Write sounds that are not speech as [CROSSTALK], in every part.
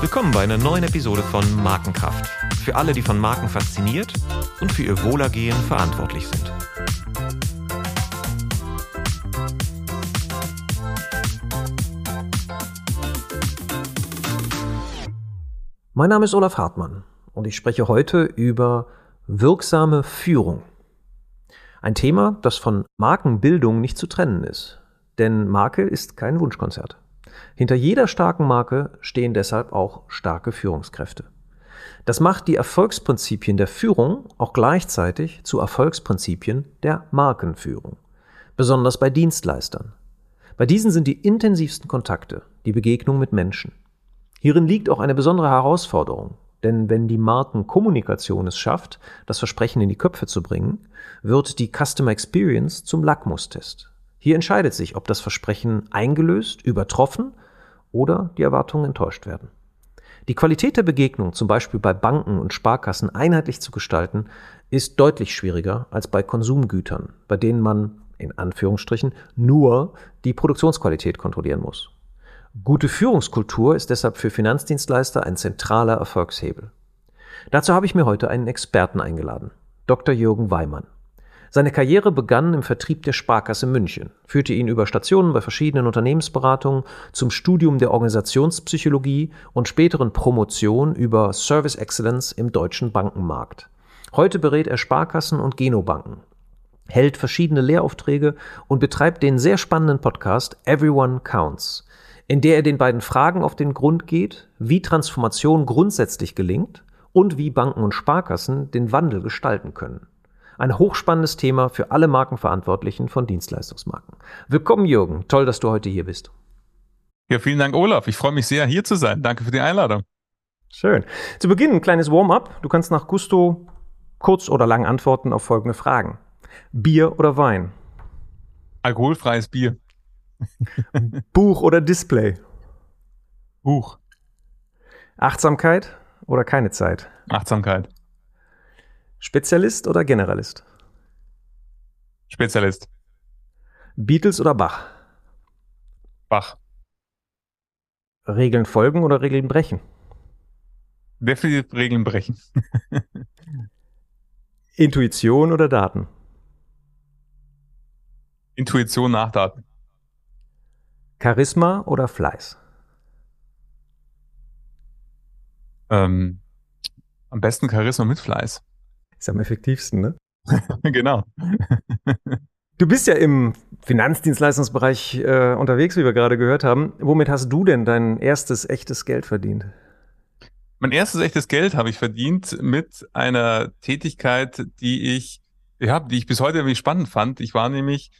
Willkommen bei einer neuen Episode von Markenkraft. Für alle, die von Marken fasziniert und für ihr Wohlergehen verantwortlich sind. Mein Name ist Olaf Hartmann und ich spreche heute über wirksame Führung. Ein Thema, das von Markenbildung nicht zu trennen ist. Denn Marke ist kein Wunschkonzert. Hinter jeder starken Marke stehen deshalb auch starke Führungskräfte. Das macht die Erfolgsprinzipien der Führung auch gleichzeitig zu Erfolgsprinzipien der Markenführung. Besonders bei Dienstleistern. Bei diesen sind die intensivsten Kontakte, die Begegnung mit Menschen. Hierin liegt auch eine besondere Herausforderung, denn wenn die Markenkommunikation es schafft, das Versprechen in die Köpfe zu bringen, wird die Customer Experience zum Lackmustest. Hier entscheidet sich, ob das Versprechen eingelöst, übertroffen oder die Erwartungen enttäuscht werden. Die Qualität der Begegnung, zum Beispiel bei Banken und Sparkassen, einheitlich zu gestalten, ist deutlich schwieriger als bei Konsumgütern, bei denen man in Anführungsstrichen nur die Produktionsqualität kontrollieren muss. Gute Führungskultur ist deshalb für Finanzdienstleister ein zentraler Erfolgshebel. Dazu habe ich mir heute einen Experten eingeladen, Dr. Jürgen Weimann. Seine Karriere begann im Vertrieb der Sparkasse München, führte ihn über Stationen bei verschiedenen Unternehmensberatungen zum Studium der Organisationspsychologie und späteren Promotion über Service Excellence im deutschen Bankenmarkt. Heute berät er Sparkassen und Genobanken, hält verschiedene Lehraufträge und betreibt den sehr spannenden Podcast Everyone Counts, in der er den beiden Fragen auf den Grund geht, wie Transformation grundsätzlich gelingt und wie Banken und Sparkassen den Wandel gestalten können. Ein hochspannendes Thema für alle Markenverantwortlichen von Dienstleistungsmarken. Willkommen, Jürgen. Toll, dass du heute hier bist. Ja, vielen Dank, Olaf. Ich freue mich sehr, hier zu sein. Danke für die Einladung. Schön. Zu Beginn ein kleines Warm-up. Du kannst nach Gusto kurz oder lang antworten auf folgende Fragen. Bier oder Wein? Alkoholfreies Bier. [LAUGHS] Buch oder Display? Buch. Achtsamkeit oder keine Zeit? Achtsamkeit. Spezialist oder Generalist? Spezialist. Beatles oder Bach? Bach. Regeln folgen oder Regeln brechen? Definitiv Regeln brechen. [LAUGHS] Intuition oder Daten? Intuition nach Daten. Charisma oder Fleiß? Ähm, am besten Charisma mit Fleiß. Ist am effektivsten, ne? [LAUGHS] genau. Du bist ja im Finanzdienstleistungsbereich äh, unterwegs, wie wir gerade gehört haben. Womit hast du denn dein erstes echtes Geld verdient? Mein erstes echtes Geld habe ich verdient mit einer Tätigkeit, die ich, ja, die ich bis heute irgendwie spannend fand. Ich war nämlich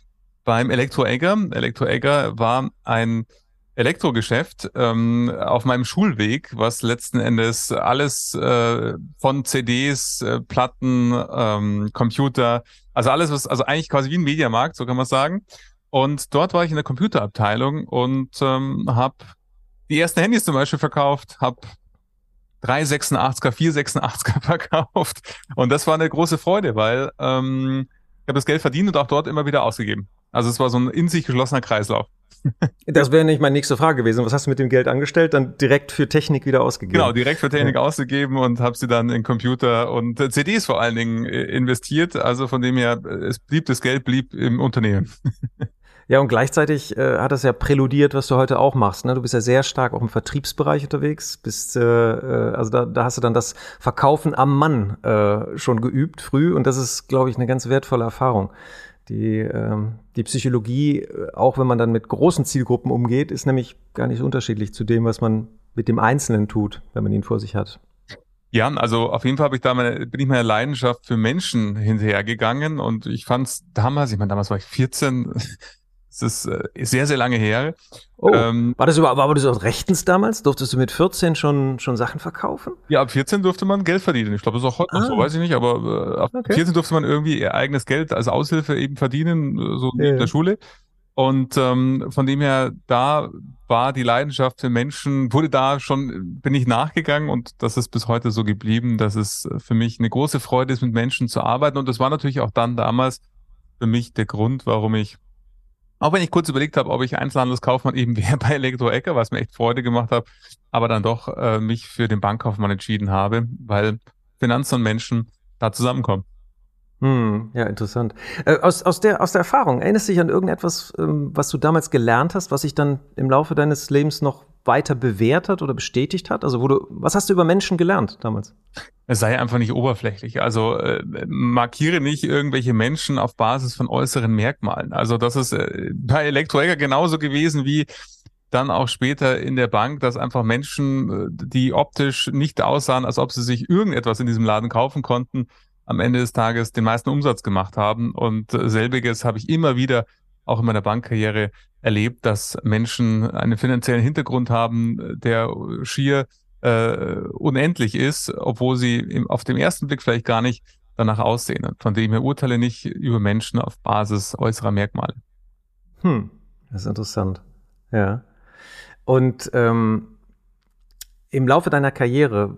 beim Elektroegger. Elektroegger war ein Elektrogeschäft ähm, auf meinem Schulweg, was letzten Endes alles äh, von CDs, äh, Platten, ähm, Computer, also alles, was, also eigentlich quasi wie ein Mediamarkt, so kann man sagen. Und dort war ich in der Computerabteilung und ähm, habe die ersten Handys zum Beispiel verkauft, habe 386er, 486er verkauft. Und das war eine große Freude, weil ähm, ich habe das Geld verdient und auch dort immer wieder ausgegeben. Also es war so ein in sich geschlossener Kreislauf. Das wäre nicht meine nächste Frage gewesen. Was hast du mit dem Geld angestellt? Dann direkt für Technik wieder ausgegeben? Genau, direkt für Technik ja. ausgegeben und habe sie dann in Computer und äh, CDs vor allen Dingen äh, investiert. Also von dem her, es blieb, das Geld blieb im Unternehmen. [LAUGHS] Ja, und gleichzeitig äh, hat das ja präludiert, was du heute auch machst. Ne? Du bist ja sehr stark auch im Vertriebsbereich unterwegs. Bist, äh, äh, also da, da hast du dann das Verkaufen am Mann äh, schon geübt früh und das ist, glaube ich, eine ganz wertvolle Erfahrung. Die, ähm, die Psychologie, auch wenn man dann mit großen Zielgruppen umgeht, ist nämlich gar nicht unterschiedlich zu dem, was man mit dem Einzelnen tut, wenn man ihn vor sich hat. Ja, also auf jeden Fall ich meine, bin ich meiner Leidenschaft für Menschen hinterhergegangen und ich fand es damals, ich meine, damals war ich 14, das ist äh, sehr, sehr lange her. Oh, ähm, war das überhaupt, war das auch rechtens damals? Durftest du mit 14 schon, schon Sachen verkaufen? Ja, ab 14 durfte man Geld verdienen. Ich glaube, das ist auch heute ah. noch so, ah. weiß ich nicht, aber äh, ab okay. 14 durfte man irgendwie ihr eigenes Geld als Aushilfe eben verdienen, äh, so ja. in der Schule. Und ähm, von dem her, da war die Leidenschaft für Menschen, wurde da schon, bin ich nachgegangen und das ist bis heute so geblieben, dass es für mich eine große Freude ist, mit Menschen zu arbeiten. Und das war natürlich auch dann damals für mich der Grund, warum ich Auch wenn ich kurz überlegt habe, ob ich Einzelhandelskaufmann eben [LAUGHS] wäre bei Elektro-Ecker, was mir echt Freude gemacht hat, aber dann doch äh, mich für den Bankkaufmann entschieden habe, weil Finanzen und Menschen da zusammenkommen. Hm, ja, interessant. Äh, aus, aus, der, aus der Erfahrung, erinnerst du dich an irgendetwas, ähm, was du damals gelernt hast, was sich dann im Laufe deines Lebens noch weiter bewährt hat oder bestätigt hat? Also, wo du, was hast du über Menschen gelernt damals? Es sei einfach nicht oberflächlich. Also äh, markiere nicht irgendwelche Menschen auf Basis von äußeren Merkmalen. Also das ist äh, bei Elektroecker genauso gewesen wie dann auch später in der Bank, dass einfach Menschen, äh, die optisch nicht aussahen, als ob sie sich irgendetwas in diesem Laden kaufen konnten, am Ende des Tages den meisten Umsatz gemacht haben. Und äh, selbiges habe ich immer wieder auch in meiner Bankkarriere erlebt, dass Menschen einen finanziellen Hintergrund haben, der schier äh, unendlich ist, obwohl sie im, auf dem ersten Blick vielleicht gar nicht danach aussehen. Von dem her urteile nicht über Menschen auf Basis äußerer Merkmale. Hm, das ist interessant. Ja. Und ähm, im Laufe deiner Karriere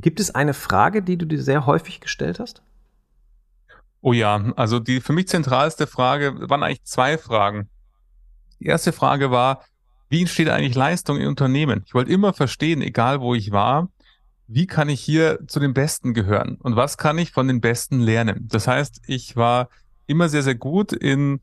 gibt es eine Frage, die du dir sehr häufig gestellt hast? Oh ja, also die für mich zentralste Frage waren eigentlich zwei Fragen. Die erste Frage war, wie entsteht eigentlich Leistung in Unternehmen? Ich wollte immer verstehen, egal wo ich war, wie kann ich hier zu den Besten gehören und was kann ich von den Besten lernen? Das heißt, ich war immer sehr, sehr gut in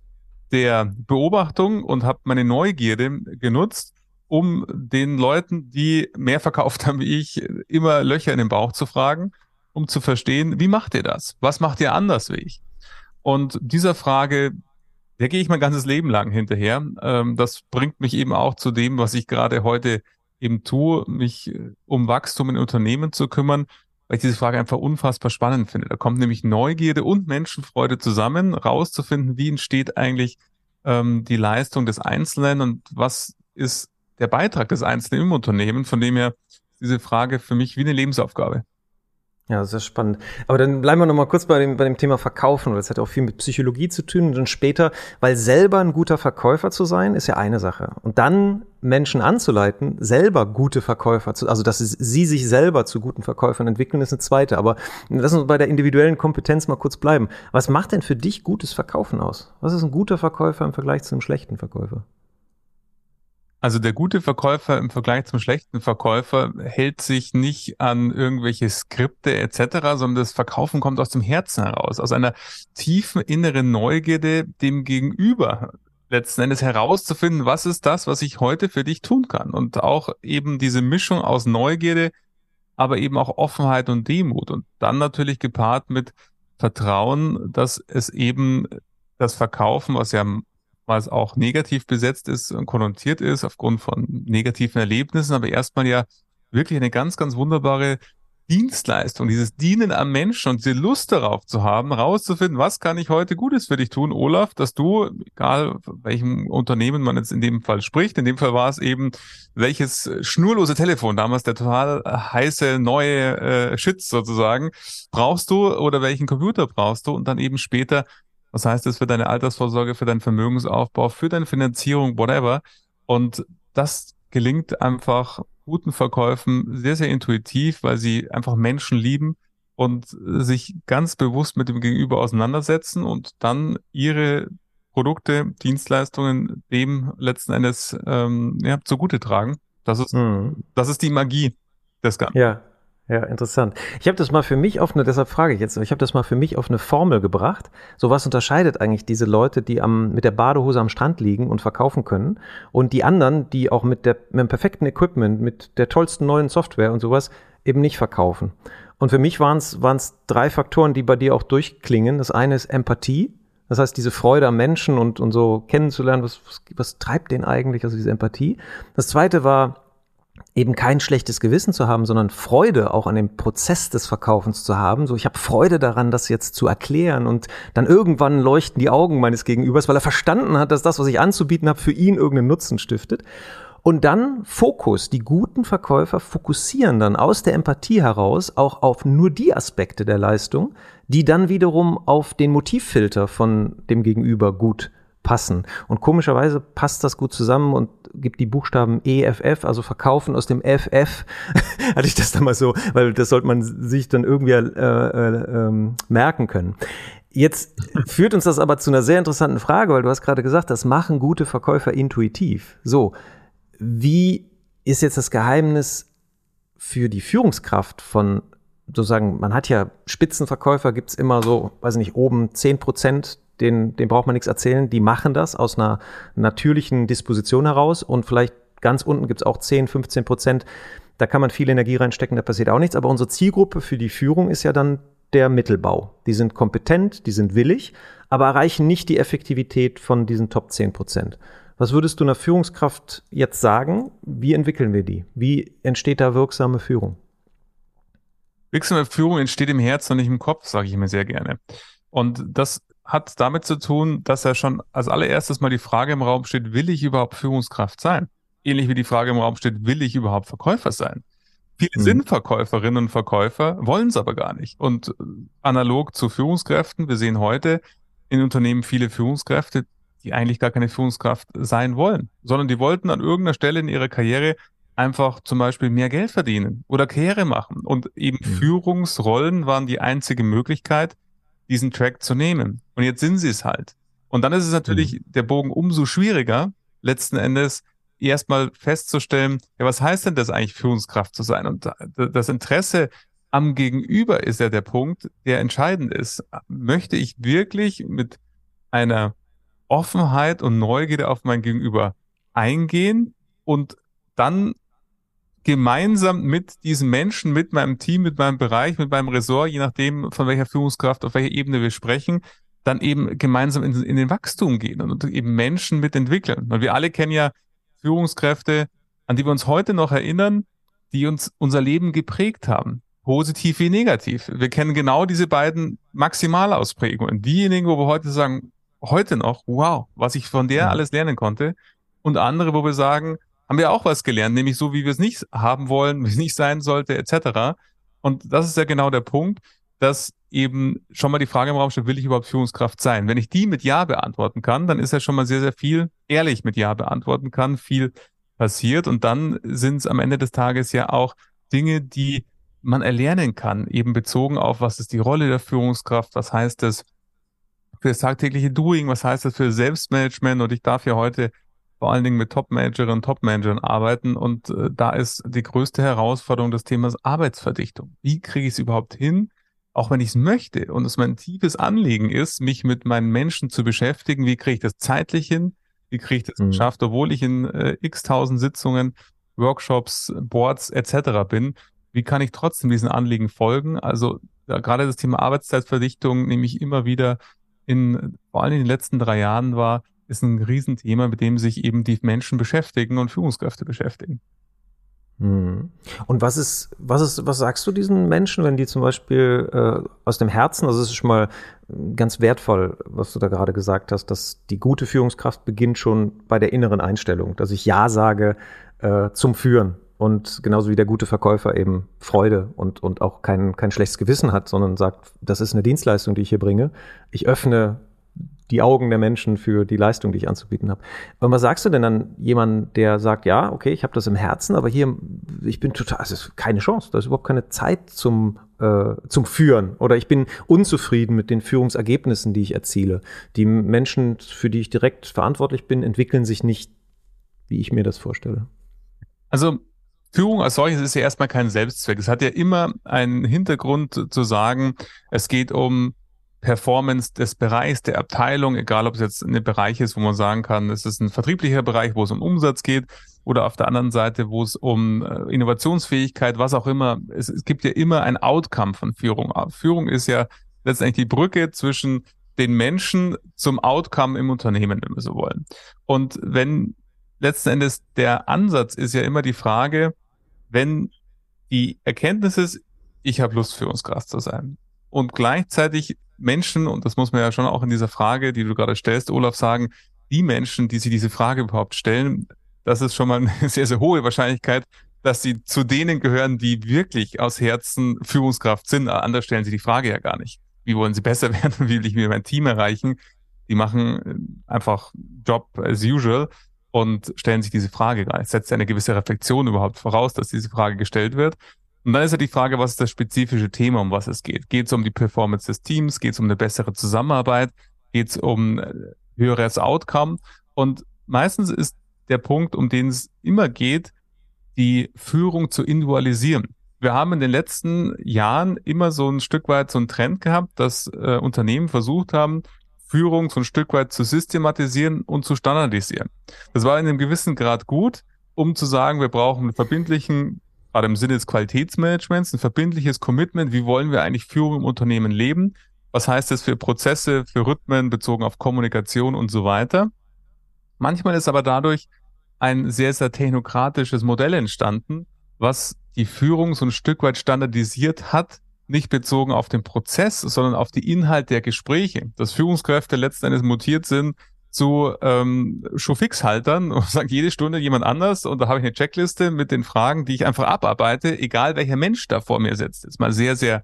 der Beobachtung und habe meine Neugierde genutzt, um den Leuten, die mehr verkauft [LAUGHS] haben wie ich, immer Löcher in den Bauch zu fragen, um zu verstehen, wie macht ihr das? Was macht ihr anders wie ich? Und dieser Frage der gehe ich mein ganzes Leben lang hinterher. Ähm, das bringt mich eben auch zu dem, was ich gerade heute eben tue, mich äh, um Wachstum in Unternehmen zu kümmern, weil ich diese Frage einfach unfassbar spannend finde. Da kommt nämlich Neugierde und Menschenfreude zusammen, rauszufinden, wie entsteht eigentlich ähm, die Leistung des Einzelnen und was ist der Beitrag des Einzelnen im Unternehmen. Von dem her diese Frage für mich wie eine Lebensaufgabe. Ja, sehr spannend. Aber dann bleiben wir noch mal kurz bei dem, bei dem Thema Verkaufen, weil das hat auch viel mit Psychologie zu tun. Und dann später, weil selber ein guter Verkäufer zu sein, ist ja eine Sache. Und dann Menschen anzuleiten, selber gute Verkäufer zu, also dass sie sich selber zu guten Verkäufern entwickeln, ist eine zweite. Aber lass uns bei der individuellen Kompetenz mal kurz bleiben. Was macht denn für dich gutes Verkaufen aus? Was ist ein guter Verkäufer im Vergleich zu einem schlechten Verkäufer? Also der gute Verkäufer im Vergleich zum schlechten Verkäufer hält sich nicht an irgendwelche Skripte etc., sondern das Verkaufen kommt aus dem Herzen heraus, aus einer tiefen inneren Neugierde dem Gegenüber letzten Endes herauszufinden, was ist das, was ich heute für dich tun kann. Und auch eben diese Mischung aus Neugierde, aber eben auch Offenheit und Demut. Und dann natürlich gepaart mit Vertrauen, dass es eben das Verkaufen, was ja es auch negativ besetzt ist und konnotiert ist aufgrund von negativen Erlebnissen, aber erstmal ja wirklich eine ganz, ganz wunderbare Dienstleistung, dieses Dienen am Menschen und diese Lust darauf zu haben, rauszufinden, was kann ich heute Gutes für dich tun, Olaf, dass du, egal welchem Unternehmen man jetzt in dem Fall spricht, in dem Fall war es eben welches schnurlose Telefon, damals der total heiße neue äh, Shit sozusagen, brauchst du oder welchen Computer brauchst du und dann eben später was heißt das für deine Altersvorsorge, für deinen Vermögensaufbau, für deine Finanzierung, whatever? Und das gelingt einfach guten Verkäufen sehr, sehr intuitiv, weil sie einfach Menschen lieben und sich ganz bewusst mit dem Gegenüber auseinandersetzen und dann ihre Produkte, Dienstleistungen dem letzten Endes ähm, ja, zugute tragen. Das ist, mhm. das ist die Magie des Ganzen. Ja, ja, interessant. Ich habe das mal für mich auf eine, deshalb frage ich jetzt, ich habe das mal für mich auf eine Formel gebracht. So was unterscheidet eigentlich diese Leute, die am, mit der Badehose am Strand liegen und verkaufen können und die anderen, die auch mit, der, mit dem perfekten Equipment, mit der tollsten neuen Software und sowas eben nicht verkaufen. Und für mich waren es drei Faktoren, die bei dir auch durchklingen. Das eine ist Empathie. Das heißt, diese Freude am Menschen und, und so kennenzulernen, was, was, was treibt den eigentlich, also diese Empathie. Das zweite war eben kein schlechtes Gewissen zu haben, sondern Freude auch an dem Prozess des Verkaufens zu haben. So, ich habe Freude daran, das jetzt zu erklären und dann irgendwann leuchten die Augen meines Gegenübers, weil er verstanden hat, dass das, was ich anzubieten habe, für ihn irgendeinen Nutzen stiftet. Und dann Fokus. Die guten Verkäufer fokussieren dann aus der Empathie heraus auch auf nur die Aspekte der Leistung, die dann wiederum auf den Motivfilter von dem Gegenüber gut passen. Und komischerweise passt das gut zusammen und gibt die Buchstaben EFF, also verkaufen aus dem FF, [LAUGHS] hatte ich das da mal so, weil das sollte man sich dann irgendwie äh, äh, ähm, merken können. Jetzt führt uns das aber zu einer sehr interessanten Frage, weil du hast gerade gesagt, das machen gute Verkäufer intuitiv. So, wie ist jetzt das Geheimnis für die Führungskraft von sozusagen, man hat ja Spitzenverkäufer, gibt es immer so, weiß nicht, oben 10 Prozent, den, den braucht man nichts erzählen, die machen das aus einer natürlichen Disposition heraus und vielleicht ganz unten gibt es auch 10, 15 Prozent, da kann man viel Energie reinstecken, da passiert auch nichts, aber unsere Zielgruppe für die Führung ist ja dann der Mittelbau. Die sind kompetent, die sind willig, aber erreichen nicht die Effektivität von diesen Top 10 Prozent. Was würdest du einer Führungskraft jetzt sagen? Wie entwickeln wir die? Wie entsteht da wirksame Führung? Wirksame Führung entsteht im Herzen und nicht im Kopf, sage ich mir sehr gerne. Und das hat damit zu tun, dass ja schon als allererstes mal die Frage im Raum steht, will ich überhaupt Führungskraft sein? Ähnlich wie die Frage im Raum steht, will ich überhaupt Verkäufer sein? Viele mhm. sind Verkäuferinnen und Verkäufer, wollen es aber gar nicht. Und analog zu Führungskräften, wir sehen heute in Unternehmen viele Führungskräfte, die eigentlich gar keine Führungskraft sein wollen, sondern die wollten an irgendeiner Stelle in ihrer Karriere einfach zum Beispiel mehr Geld verdienen oder Karriere machen. Und eben mhm. Führungsrollen waren die einzige Möglichkeit, diesen Track zu nehmen. Und jetzt sind sie es halt. Und dann ist es natürlich mhm. der Bogen umso schwieriger, letzten Endes erstmal festzustellen, ja, was heißt denn das eigentlich, Führungskraft zu sein? Und das Interesse am Gegenüber ist ja der Punkt, der entscheidend ist. Möchte ich wirklich mit einer Offenheit und Neugierde auf mein Gegenüber eingehen und dann gemeinsam mit diesen Menschen, mit meinem Team, mit meinem Bereich, mit meinem Ressort, je nachdem, von welcher Führungskraft, auf welcher Ebene wir sprechen, dann eben gemeinsam in, in den Wachstum gehen und eben Menschen mitentwickeln. Weil wir alle kennen ja Führungskräfte, an die wir uns heute noch erinnern, die uns unser Leben geprägt haben. Positiv wie negativ. Wir kennen genau diese beiden Maximalausprägungen. Diejenigen, wo wir heute sagen, heute noch, wow, was ich von der alles lernen konnte. Und andere, wo wir sagen, haben wir auch was gelernt, nämlich so, wie wir es nicht haben wollen, wie es nicht sein sollte, etc. Und das ist ja genau der Punkt, dass eben schon mal die Frage im Raum steht, will ich überhaupt Führungskraft sein? Wenn ich die mit Ja beantworten kann, dann ist ja schon mal sehr, sehr viel ehrlich mit Ja beantworten kann, viel passiert. Und dann sind es am Ende des Tages ja auch Dinge, die man erlernen kann, eben bezogen auf, was ist die Rolle der Führungskraft, was heißt es für das tagtägliche Doing, was heißt das für Selbstmanagement und ich darf ja heute vor allen Dingen mit Top-Managerinnen und Top-Managern arbeiten und äh, da ist die größte Herausforderung das Thema Arbeitsverdichtung. Wie kriege ich es überhaupt hin, auch wenn ich es möchte und es mein tiefes Anliegen ist, mich mit meinen Menschen zu beschäftigen, wie kriege ich das zeitlich hin, wie kriege ich das mhm. geschafft, obwohl ich in äh, x tausend Sitzungen, Workshops, Boards etc. bin, wie kann ich trotzdem diesen Anliegen folgen? Also ja, gerade das Thema Arbeitszeitverdichtung nehme ich immer wieder in, vor allem in den letzten drei Jahren war, ist ein Riesenthema, mit dem sich eben die Menschen beschäftigen und Führungskräfte beschäftigen. Hm. Und was ist, was ist, was sagst du diesen Menschen, wenn die zum Beispiel äh, aus dem Herzen, also es ist schon mal ganz wertvoll, was du da gerade gesagt hast, dass die gute Führungskraft beginnt schon bei der inneren Einstellung, dass ich Ja sage äh, zum Führen und genauso wie der gute Verkäufer eben Freude und, und auch kein, kein schlechtes Gewissen hat, sondern sagt, das ist eine Dienstleistung, die ich hier bringe. Ich öffne die Augen der Menschen für die Leistung, die ich anzubieten habe. Und was sagst du denn an jemanden, der sagt, ja, okay, ich habe das im Herzen, aber hier, ich bin total, es ist keine Chance, da ist überhaupt keine Zeit zum, äh, zum Führen oder ich bin unzufrieden mit den Führungsergebnissen, die ich erziele. Die Menschen, für die ich direkt verantwortlich bin, entwickeln sich nicht, wie ich mir das vorstelle. Also Führung als solches ist ja erstmal kein Selbstzweck. Es hat ja immer einen Hintergrund zu sagen, es geht um Performance des Bereichs, der Abteilung, egal ob es jetzt ein Bereich ist, wo man sagen kann, es ist ein vertrieblicher Bereich, wo es um Umsatz geht, oder auf der anderen Seite, wo es um äh, Innovationsfähigkeit, was auch immer. Es, es gibt ja immer ein Outcome von Führung. Führung ist ja letztendlich die Brücke zwischen den Menschen zum Outcome im Unternehmen, wenn wir so wollen. Und wenn letzten Endes der Ansatz ist ja immer die Frage, wenn die Erkenntnis ist, ich habe Lust, Führungskraft zu sein. Und gleichzeitig Menschen, und das muss man ja schon auch in dieser Frage, die du gerade stellst, Olaf, sagen, die Menschen, die sich diese Frage überhaupt stellen, das ist schon mal eine [LAUGHS] sehr, sehr hohe Wahrscheinlichkeit, dass sie zu denen gehören, die wirklich aus Herzen Führungskraft sind. Anders stellen sie die Frage ja gar nicht. Wie wollen sie besser [LAUGHS] werden? Wie will ich mir mein Team erreichen? Die machen einfach Job as usual und stellen sich diese Frage gar nicht. Setzt eine gewisse Reflexion überhaupt voraus, dass diese Frage gestellt wird. Und dann ist ja die Frage, was ist das spezifische Thema, um was es geht? Geht es um die Performance des Teams? Geht es um eine bessere Zusammenarbeit? Geht es um äh, höheres Outcome? Und meistens ist der Punkt, um den es immer geht, die Führung zu individualisieren. Wir haben in den letzten Jahren immer so ein Stück weit so einen Trend gehabt, dass äh, Unternehmen versucht haben, Führung so ein Stück weit zu systematisieren und zu standardisieren. Das war in einem gewissen Grad gut, um zu sagen, wir brauchen einen verbindlichen gerade im Sinne des Qualitätsmanagements, ein verbindliches Commitment. Wie wollen wir eigentlich Führung im Unternehmen leben? Was heißt das für Prozesse, für Rhythmen bezogen auf Kommunikation und so weiter? Manchmal ist aber dadurch ein sehr, sehr technokratisches Modell entstanden, was die Führung so ein Stück weit standardisiert hat, nicht bezogen auf den Prozess, sondern auf die Inhalt der Gespräche. Dass Führungskräfte letzten Endes mutiert sind zu ähm, Showfix-Haltern [LAUGHS] und sagt jede Stunde jemand anders und da habe ich eine Checkliste mit den Fragen, die ich einfach abarbeite, egal welcher Mensch da vor mir sitzt. Ist mal sehr, sehr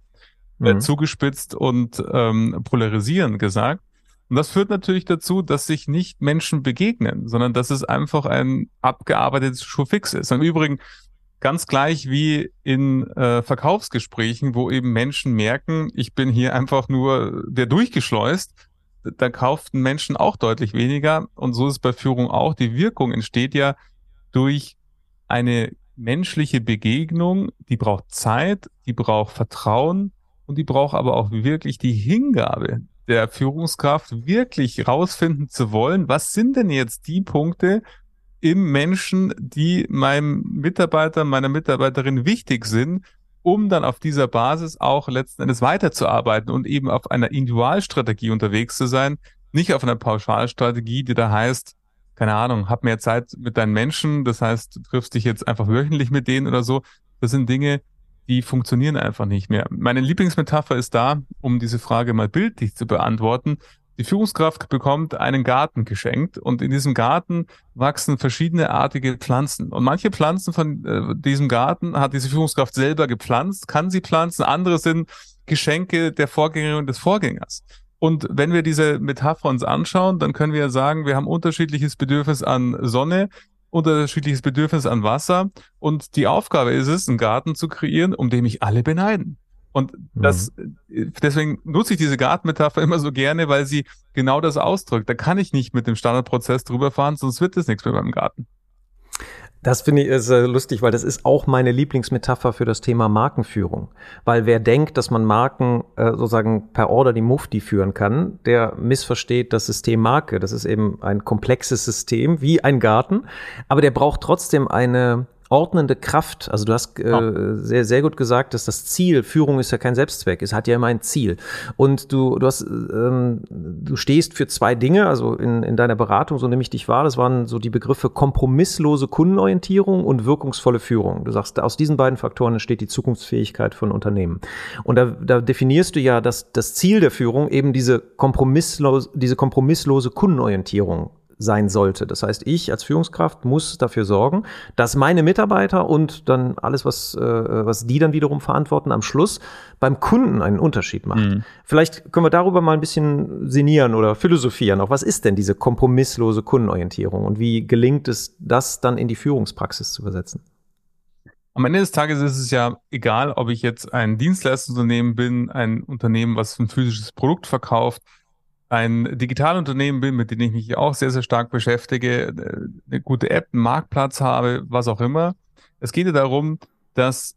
äh, mhm. zugespitzt und ähm, polarisierend gesagt. Und das führt natürlich dazu, dass sich nicht Menschen begegnen, sondern dass es einfach ein abgearbeitetes Showfix ist. Im Übrigen ganz gleich wie in äh, Verkaufsgesprächen, wo eben Menschen merken, ich bin hier einfach nur der durchgeschleust da kauften Menschen auch deutlich weniger. Und so ist es bei Führung auch. Die Wirkung entsteht ja durch eine menschliche Begegnung, die braucht Zeit, die braucht Vertrauen und die braucht aber auch wirklich die Hingabe der Führungskraft, wirklich rausfinden zu wollen, was sind denn jetzt die Punkte im Menschen, die meinem Mitarbeiter, meiner Mitarbeiterin wichtig sind, um dann auf dieser Basis auch letzten Endes weiterzuarbeiten und eben auf einer Individualstrategie unterwegs zu sein, nicht auf einer Pauschalstrategie, die da heißt, keine Ahnung, hab mehr Zeit mit deinen Menschen, das heißt, du triffst dich jetzt einfach wöchentlich mit denen oder so. Das sind Dinge, die funktionieren einfach nicht mehr. Meine Lieblingsmetapher ist da, um diese Frage mal bildlich zu beantworten. Die Führungskraft bekommt einen Garten geschenkt und in diesem Garten wachsen verschiedene artige Pflanzen. Und manche Pflanzen von äh, diesem Garten hat diese Führungskraft selber gepflanzt, kann sie pflanzen, andere sind Geschenke der Vorgängerin und des Vorgängers. Und wenn wir diese Metapher uns anschauen, dann können wir sagen, wir haben unterschiedliches Bedürfnis an Sonne, unterschiedliches Bedürfnis an Wasser. Und die Aufgabe ist es, einen Garten zu kreieren, um den mich alle beneiden. Und das, mhm. deswegen nutze ich diese Gartenmetapher [LAUGHS] immer so gerne, weil sie genau das ausdrückt. Da kann ich nicht mit dem Standardprozess drüber fahren, sonst wird es nichts mehr beim Garten. Das finde ich ist, äh, lustig, weil das ist auch meine Lieblingsmetapher für das Thema Markenführung. Weil wer denkt, dass man Marken äh, sozusagen per Order die Mufti führen kann, der missversteht das System Marke. Das ist eben ein komplexes System wie ein Garten, aber der braucht trotzdem eine ordnende Kraft. Also du hast äh, sehr, sehr gut gesagt, dass das Ziel, Führung ist ja kein Selbstzweck, es hat ja immer ein Ziel. Und du, du hast, ähm, du stehst für zwei Dinge, also in, in deiner Beratung, so nehme ich dich wahr, das waren so die Begriffe kompromisslose Kundenorientierung und wirkungsvolle Führung. Du sagst, aus diesen beiden Faktoren entsteht die Zukunftsfähigkeit von Unternehmen. Und da, da definierst du ja, dass das Ziel der Führung eben diese kompromisslose, diese kompromisslose Kundenorientierung sein sollte. Das heißt, ich als Führungskraft muss dafür sorgen, dass meine Mitarbeiter und dann alles, was, äh, was die dann wiederum verantworten, am Schluss beim Kunden einen Unterschied macht. Mhm. Vielleicht können wir darüber mal ein bisschen sinnieren oder philosophieren. Auch was ist denn diese kompromisslose Kundenorientierung und wie gelingt es, das dann in die Führungspraxis zu übersetzen? Am Ende des Tages ist es ja egal, ob ich jetzt ein Dienstleistungsunternehmen bin, ein Unternehmen, was ein physisches Produkt verkauft, ein Digitalunternehmen bin, mit dem ich mich auch sehr, sehr stark beschäftige, äh, eine gute App, einen Marktplatz habe, was auch immer. Es geht ja darum, dass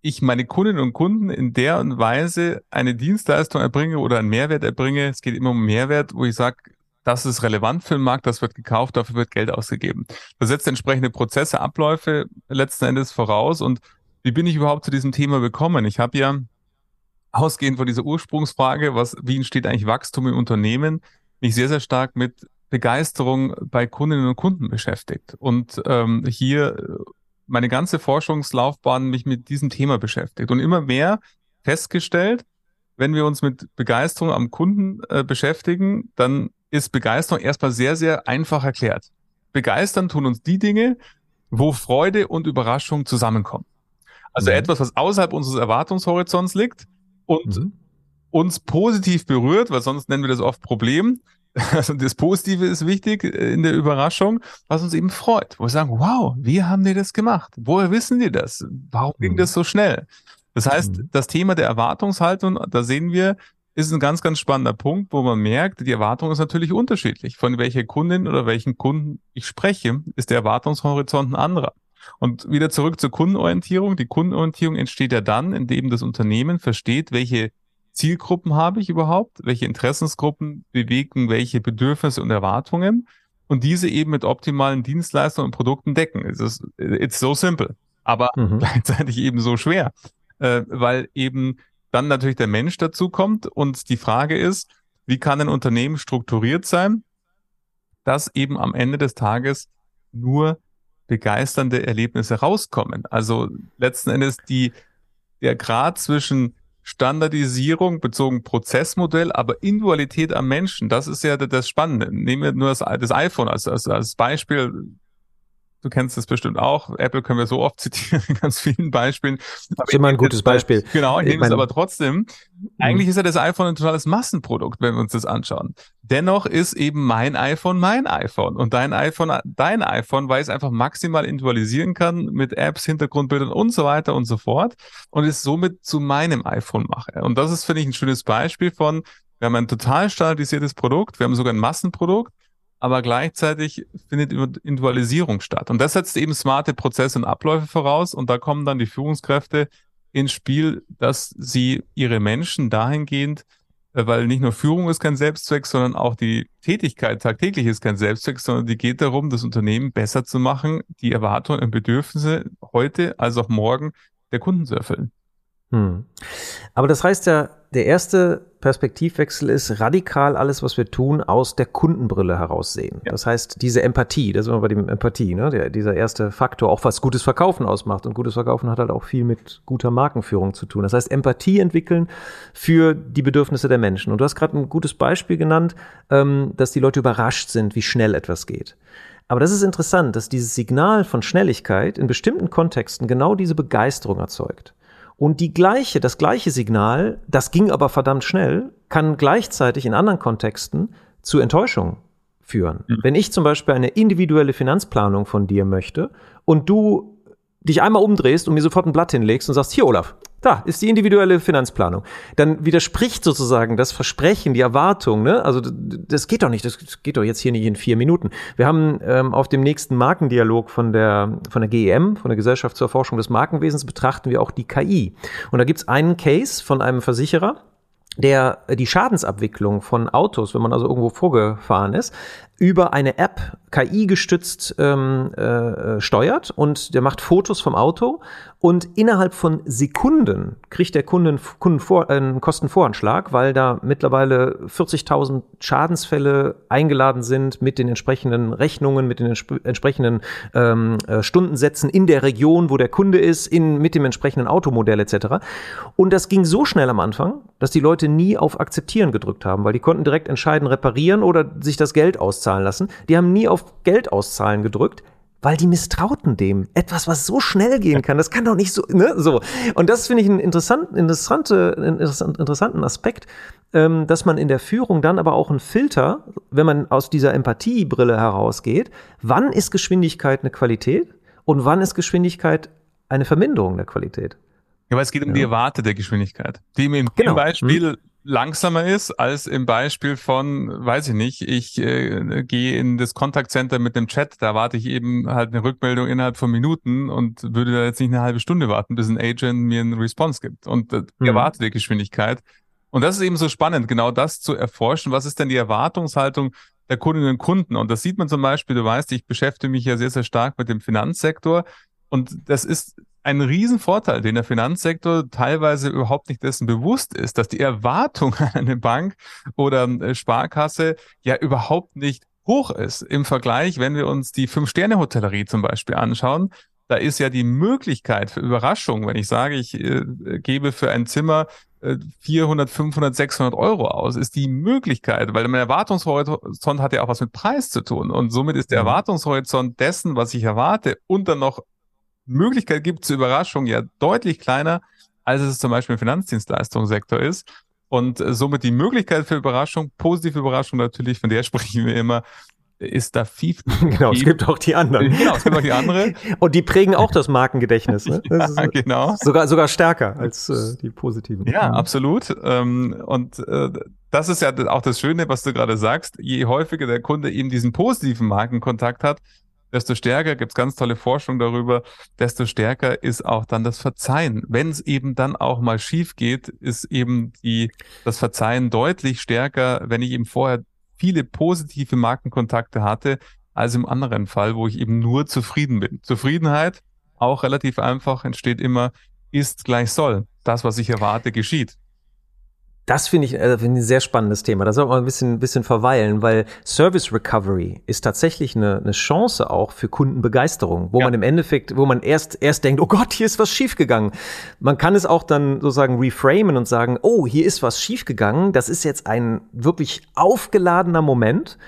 ich meine Kundinnen und Kunden in der Weise eine Dienstleistung erbringe oder einen Mehrwert erbringe. Es geht immer um Mehrwert, wo ich sage, das ist relevant für den Markt, das wird gekauft, dafür wird Geld ausgegeben. Das setzt entsprechende Prozesse, Abläufe letzten Endes voraus. Und wie bin ich überhaupt zu diesem Thema gekommen? Ich habe ja ausgehend von dieser Ursprungsfrage, was, wie entsteht eigentlich Wachstum im Unternehmen, mich sehr, sehr stark mit Begeisterung bei Kundinnen und Kunden beschäftigt. Und ähm, hier meine ganze Forschungslaufbahn mich mit diesem Thema beschäftigt und immer mehr festgestellt, wenn wir uns mit Begeisterung am Kunden äh, beschäftigen, dann ist Begeisterung erstmal sehr, sehr einfach erklärt. Begeistern tun uns die Dinge, wo Freude und Überraschung zusammenkommen. Also mhm. etwas, was außerhalb unseres Erwartungshorizonts liegt, und mhm. uns positiv berührt, weil sonst nennen wir das oft Problem, [LAUGHS] also das Positive ist wichtig in der Überraschung, was uns eben freut, wo wir sagen, wow, wie haben die das gemacht? Woher wissen die das? Warum ging das so schnell? Das heißt, mhm. das Thema der Erwartungshaltung, da sehen wir, ist ein ganz, ganz spannender Punkt, wo man merkt, die Erwartung ist natürlich unterschiedlich. Von welcher Kundin oder welchen Kunden ich spreche, ist der Erwartungshorizont ein anderer. Und wieder zurück zur Kundenorientierung. Die Kundenorientierung entsteht ja dann, indem das Unternehmen versteht, welche Zielgruppen habe ich überhaupt, welche Interessensgruppen bewegen welche Bedürfnisse und Erwartungen und diese eben mit optimalen Dienstleistungen und Produkten decken. Es ist, it's so simple, aber mhm. [LAUGHS] gleichzeitig eben so schwer, äh, weil eben dann natürlich der Mensch dazu kommt und die Frage ist, wie kann ein Unternehmen strukturiert sein, dass eben am Ende des Tages nur begeisternde Erlebnisse rauskommen. Also letzten Endes die, der Grad zwischen Standardisierung bezogen Prozessmodell, aber Individualität am Menschen, das ist ja das Spannende. Nehmen wir nur das, das iPhone als, als, als Beispiel Du kennst das bestimmt auch. Apple können wir so oft [LAUGHS] zitieren, in ganz vielen Beispielen. Das ist immer ein gutes Beispiel. Genau, ich nehme es aber trotzdem. Eigentlich ist ja das iPhone ein totales Massenprodukt, wenn wir uns das anschauen. Dennoch ist eben mein iPhone mein iPhone und dein iPhone dein iPhone, weil es einfach maximal individualisieren kann mit Apps, Hintergrundbildern und so weiter und so fort und es somit zu meinem iPhone mache. Und das ist, finde ich, ein schönes Beispiel von, wir haben ein total standardisiertes Produkt, wir haben sogar ein Massenprodukt aber gleichzeitig findet Individualisierung statt. Und das setzt eben smarte Prozesse und Abläufe voraus und da kommen dann die Führungskräfte ins Spiel, dass sie ihre Menschen dahingehend, äh, weil nicht nur Führung ist kein Selbstzweck, sondern auch die Tätigkeit tagtäglich ist kein Selbstzweck, sondern die geht darum, das Unternehmen besser zu machen, die Erwartungen und Bedürfnisse heute als auch morgen der Kunden zu erfüllen. Hm. Aber das heißt ja, der erste Perspektivwechsel ist radikal alles, was wir tun, aus der Kundenbrille heraus sehen. Ja. Das heißt, diese Empathie, das sind wir bei dem Empathie, ne? Der, dieser erste Faktor, auch was gutes Verkaufen ausmacht. Und gutes Verkaufen hat halt auch viel mit guter Markenführung zu tun. Das heißt, Empathie entwickeln für die Bedürfnisse der Menschen. Und du hast gerade ein gutes Beispiel genannt, ähm, dass die Leute überrascht sind, wie schnell etwas geht. Aber das ist interessant, dass dieses Signal von Schnelligkeit in bestimmten Kontexten genau diese Begeisterung erzeugt. Und die gleiche, das gleiche Signal, das ging aber verdammt schnell, kann gleichzeitig in anderen Kontexten zu Enttäuschung führen. Mhm. Wenn ich zum Beispiel eine individuelle Finanzplanung von dir möchte und du dich einmal umdrehst und mir sofort ein Blatt hinlegst und sagst, hier Olaf, da ist die individuelle Finanzplanung. Dann widerspricht sozusagen das Versprechen, die Erwartung. Ne? Also das geht doch nicht, das geht doch jetzt hier nicht in vier Minuten. Wir haben ähm, auf dem nächsten Markendialog von der, von der GEM, von der Gesellschaft zur Erforschung des Markenwesens, betrachten wir auch die KI. Und da gibt's einen Case von einem Versicherer, der die Schadensabwicklung von Autos, wenn man also irgendwo vorgefahren ist, über eine App KI gestützt ähm, äh, steuert und der macht Fotos vom Auto und innerhalb von Sekunden kriegt der Kunde einen, äh, einen Kostenvoranschlag, weil da mittlerweile 40.000 Schadensfälle eingeladen sind mit den entsprechenden Rechnungen, mit den entsp entsprechenden ähm, äh, Stundensätzen in der Region, wo der Kunde ist, in, mit dem entsprechenden Automodell etc. Und das ging so schnell am Anfang, dass die Leute nie auf Akzeptieren gedrückt haben, weil die konnten direkt entscheiden, reparieren oder sich das Geld auszahlen auszahlen lassen. Die haben nie auf Geld auszahlen gedrückt, weil die misstrauten dem. Etwas, was so schnell gehen kann, das kann doch nicht so, ne, so. Und das finde ich einen interessanten, interessante, interessanten Aspekt, ähm, dass man in der Führung dann aber auch einen Filter, wenn man aus dieser Empathiebrille herausgeht, wann ist Geschwindigkeit eine Qualität und wann ist Geschwindigkeit eine Verminderung der Qualität. Ja, weil es geht um ja. die erwartete Geschwindigkeit. Die im genau. Beispiel hm langsamer ist als im Beispiel von, weiß ich nicht, ich äh, gehe in das Kontaktcenter mit dem Chat, da warte ich eben halt eine Rückmeldung innerhalb von Minuten und würde da jetzt nicht eine halbe Stunde warten, bis ein Agent mir eine Response gibt. Und äh, mhm. erwartete Geschwindigkeit. Und das ist eben so spannend, genau das zu erforschen. Was ist denn die Erwartungshaltung der Kundinnen und Kunden? Und das sieht man zum Beispiel, du weißt, ich beschäftige mich ja sehr, sehr stark mit dem Finanzsektor. Und das ist ein Riesenvorteil, den der Finanzsektor teilweise überhaupt nicht dessen bewusst ist, dass die Erwartung [LAUGHS] an eine Bank oder äh, Sparkasse ja überhaupt nicht hoch ist im Vergleich, wenn wir uns die Fünf-Sterne-Hotellerie zum Beispiel anschauen. Da ist ja die Möglichkeit für Überraschung, wenn ich sage, ich äh, gebe für ein Zimmer 400, 500, 600 Euro aus, ist die Möglichkeit, weil mein Erwartungshorizont hat ja auch was mit Preis zu tun und somit ist der mhm. Erwartungshorizont dessen, was ich erwarte und dann noch Möglichkeit gibt zur Überraschung ja deutlich kleiner, als es zum Beispiel im Finanzdienstleistungssektor ist. Und äh, somit die Möglichkeit für Überraschung, positive Überraschung natürlich, von der [LAUGHS] sprechen wir immer, ist da viel. [LAUGHS] genau, es gibt auch die anderen. Genau, es gibt auch die andere. [LAUGHS] Und die prägen auch das Markengedächtnis. Ne? Das ja, genau. Sogar, sogar stärker als äh, die positiven. Ja, absolut. Ähm, und äh, das ist ja auch das Schöne, was du gerade sagst. Je häufiger der Kunde eben diesen positiven Markenkontakt hat, desto stärker gibt's ganz tolle Forschung darüber, desto stärker ist auch dann das Verzeihen. Wenn es eben dann auch mal schief geht, ist eben die, das Verzeihen deutlich stärker, wenn ich eben vorher viele positive Markenkontakte hatte, als im anderen Fall, wo ich eben nur zufrieden bin. Zufriedenheit, auch relativ einfach, entsteht immer, ist gleich soll. Das, was ich erwarte, geschieht. Das finde ich, äh, find ich ein sehr spannendes Thema. Da soll man ein bisschen, bisschen verweilen, weil Service Recovery ist tatsächlich eine, eine Chance auch für Kundenbegeisterung, wo ja. man im Endeffekt, wo man erst, erst denkt, oh Gott, hier ist was schiefgegangen. Man kann es auch dann sozusagen reframen und sagen, oh, hier ist was schiefgegangen. Das ist jetzt ein wirklich aufgeladener Moment.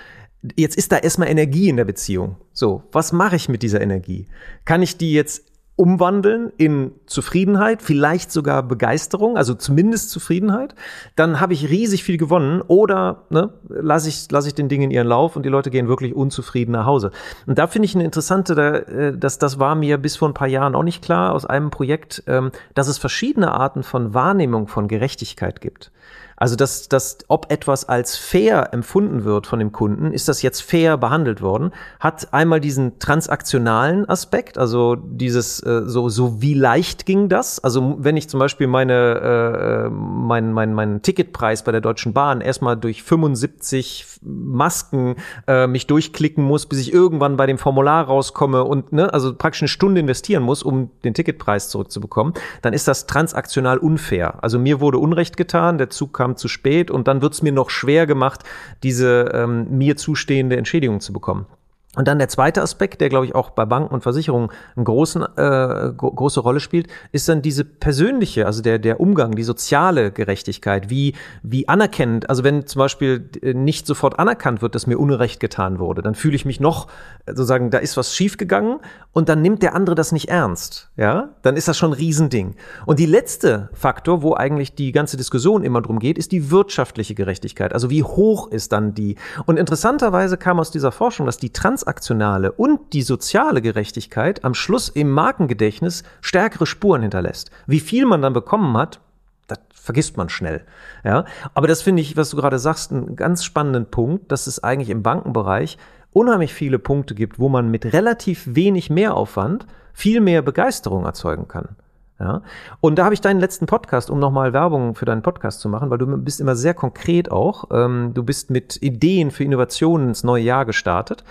Jetzt ist da erstmal Energie in der Beziehung. So, was mache ich mit dieser Energie? Kann ich die jetzt umwandeln in Zufriedenheit, vielleicht sogar Begeisterung, also zumindest Zufriedenheit, dann habe ich riesig viel gewonnen oder ne, lasse ich, lass ich den Dingen ihren Lauf und die Leute gehen wirklich unzufrieden nach Hause. Und da finde ich eine interessante, äh, das, das war mir bis vor ein paar Jahren auch nicht klar aus einem Projekt, ähm, dass es verschiedene Arten von Wahrnehmung von Gerechtigkeit gibt. Also, dass, dass ob etwas als fair empfunden wird von dem Kunden, ist das jetzt fair behandelt worden, hat einmal diesen transaktionalen Aspekt, also dieses äh, so, so wie leicht ging das? Also, wenn ich zum Beispiel meine, äh, mein, mein, meinen Ticketpreis bei der Deutschen Bahn erstmal durch 75 Masken äh, mich durchklicken muss, bis ich irgendwann bei dem Formular rauskomme und ne, also praktisch eine Stunde investieren muss, um den Ticketpreis zurückzubekommen, dann ist das transaktional unfair. Also mir wurde Unrecht getan, der Zug kam kam zu spät und dann wird es mir noch schwer gemacht, diese ähm, mir zustehende Entschädigung zu bekommen. Und dann der zweite Aspekt, der glaube ich auch bei Banken und Versicherungen eine großen, äh, große Rolle spielt, ist dann diese persönliche, also der, der Umgang, die soziale Gerechtigkeit, wie, wie anerkennend, also wenn zum Beispiel äh, nicht sofort anerkannt wird, dass mir Unrecht getan wurde, dann fühle ich mich noch, äh, sozusagen, da ist was schiefgegangen und dann nimmt der andere das nicht ernst, ja, dann ist das schon ein Riesending. Und die letzte Faktor, wo eigentlich die ganze Diskussion immer drum geht, ist die wirtschaftliche Gerechtigkeit, also wie hoch ist dann die. Und interessanterweise kam aus dieser Forschung, dass die Trans transaktionale und die soziale Gerechtigkeit am Schluss im Markengedächtnis stärkere Spuren hinterlässt. Wie viel man dann bekommen hat, das vergisst man schnell. Ja, aber das finde ich, was du gerade sagst, einen ganz spannenden Punkt, dass es eigentlich im Bankenbereich unheimlich viele Punkte gibt, wo man mit relativ wenig Mehraufwand viel mehr Begeisterung erzeugen kann. Ja? Und da habe ich deinen letzten Podcast, um nochmal Werbung für deinen Podcast zu machen, weil du bist immer sehr konkret auch. Ähm, du bist mit Ideen für Innovationen ins neue Jahr gestartet.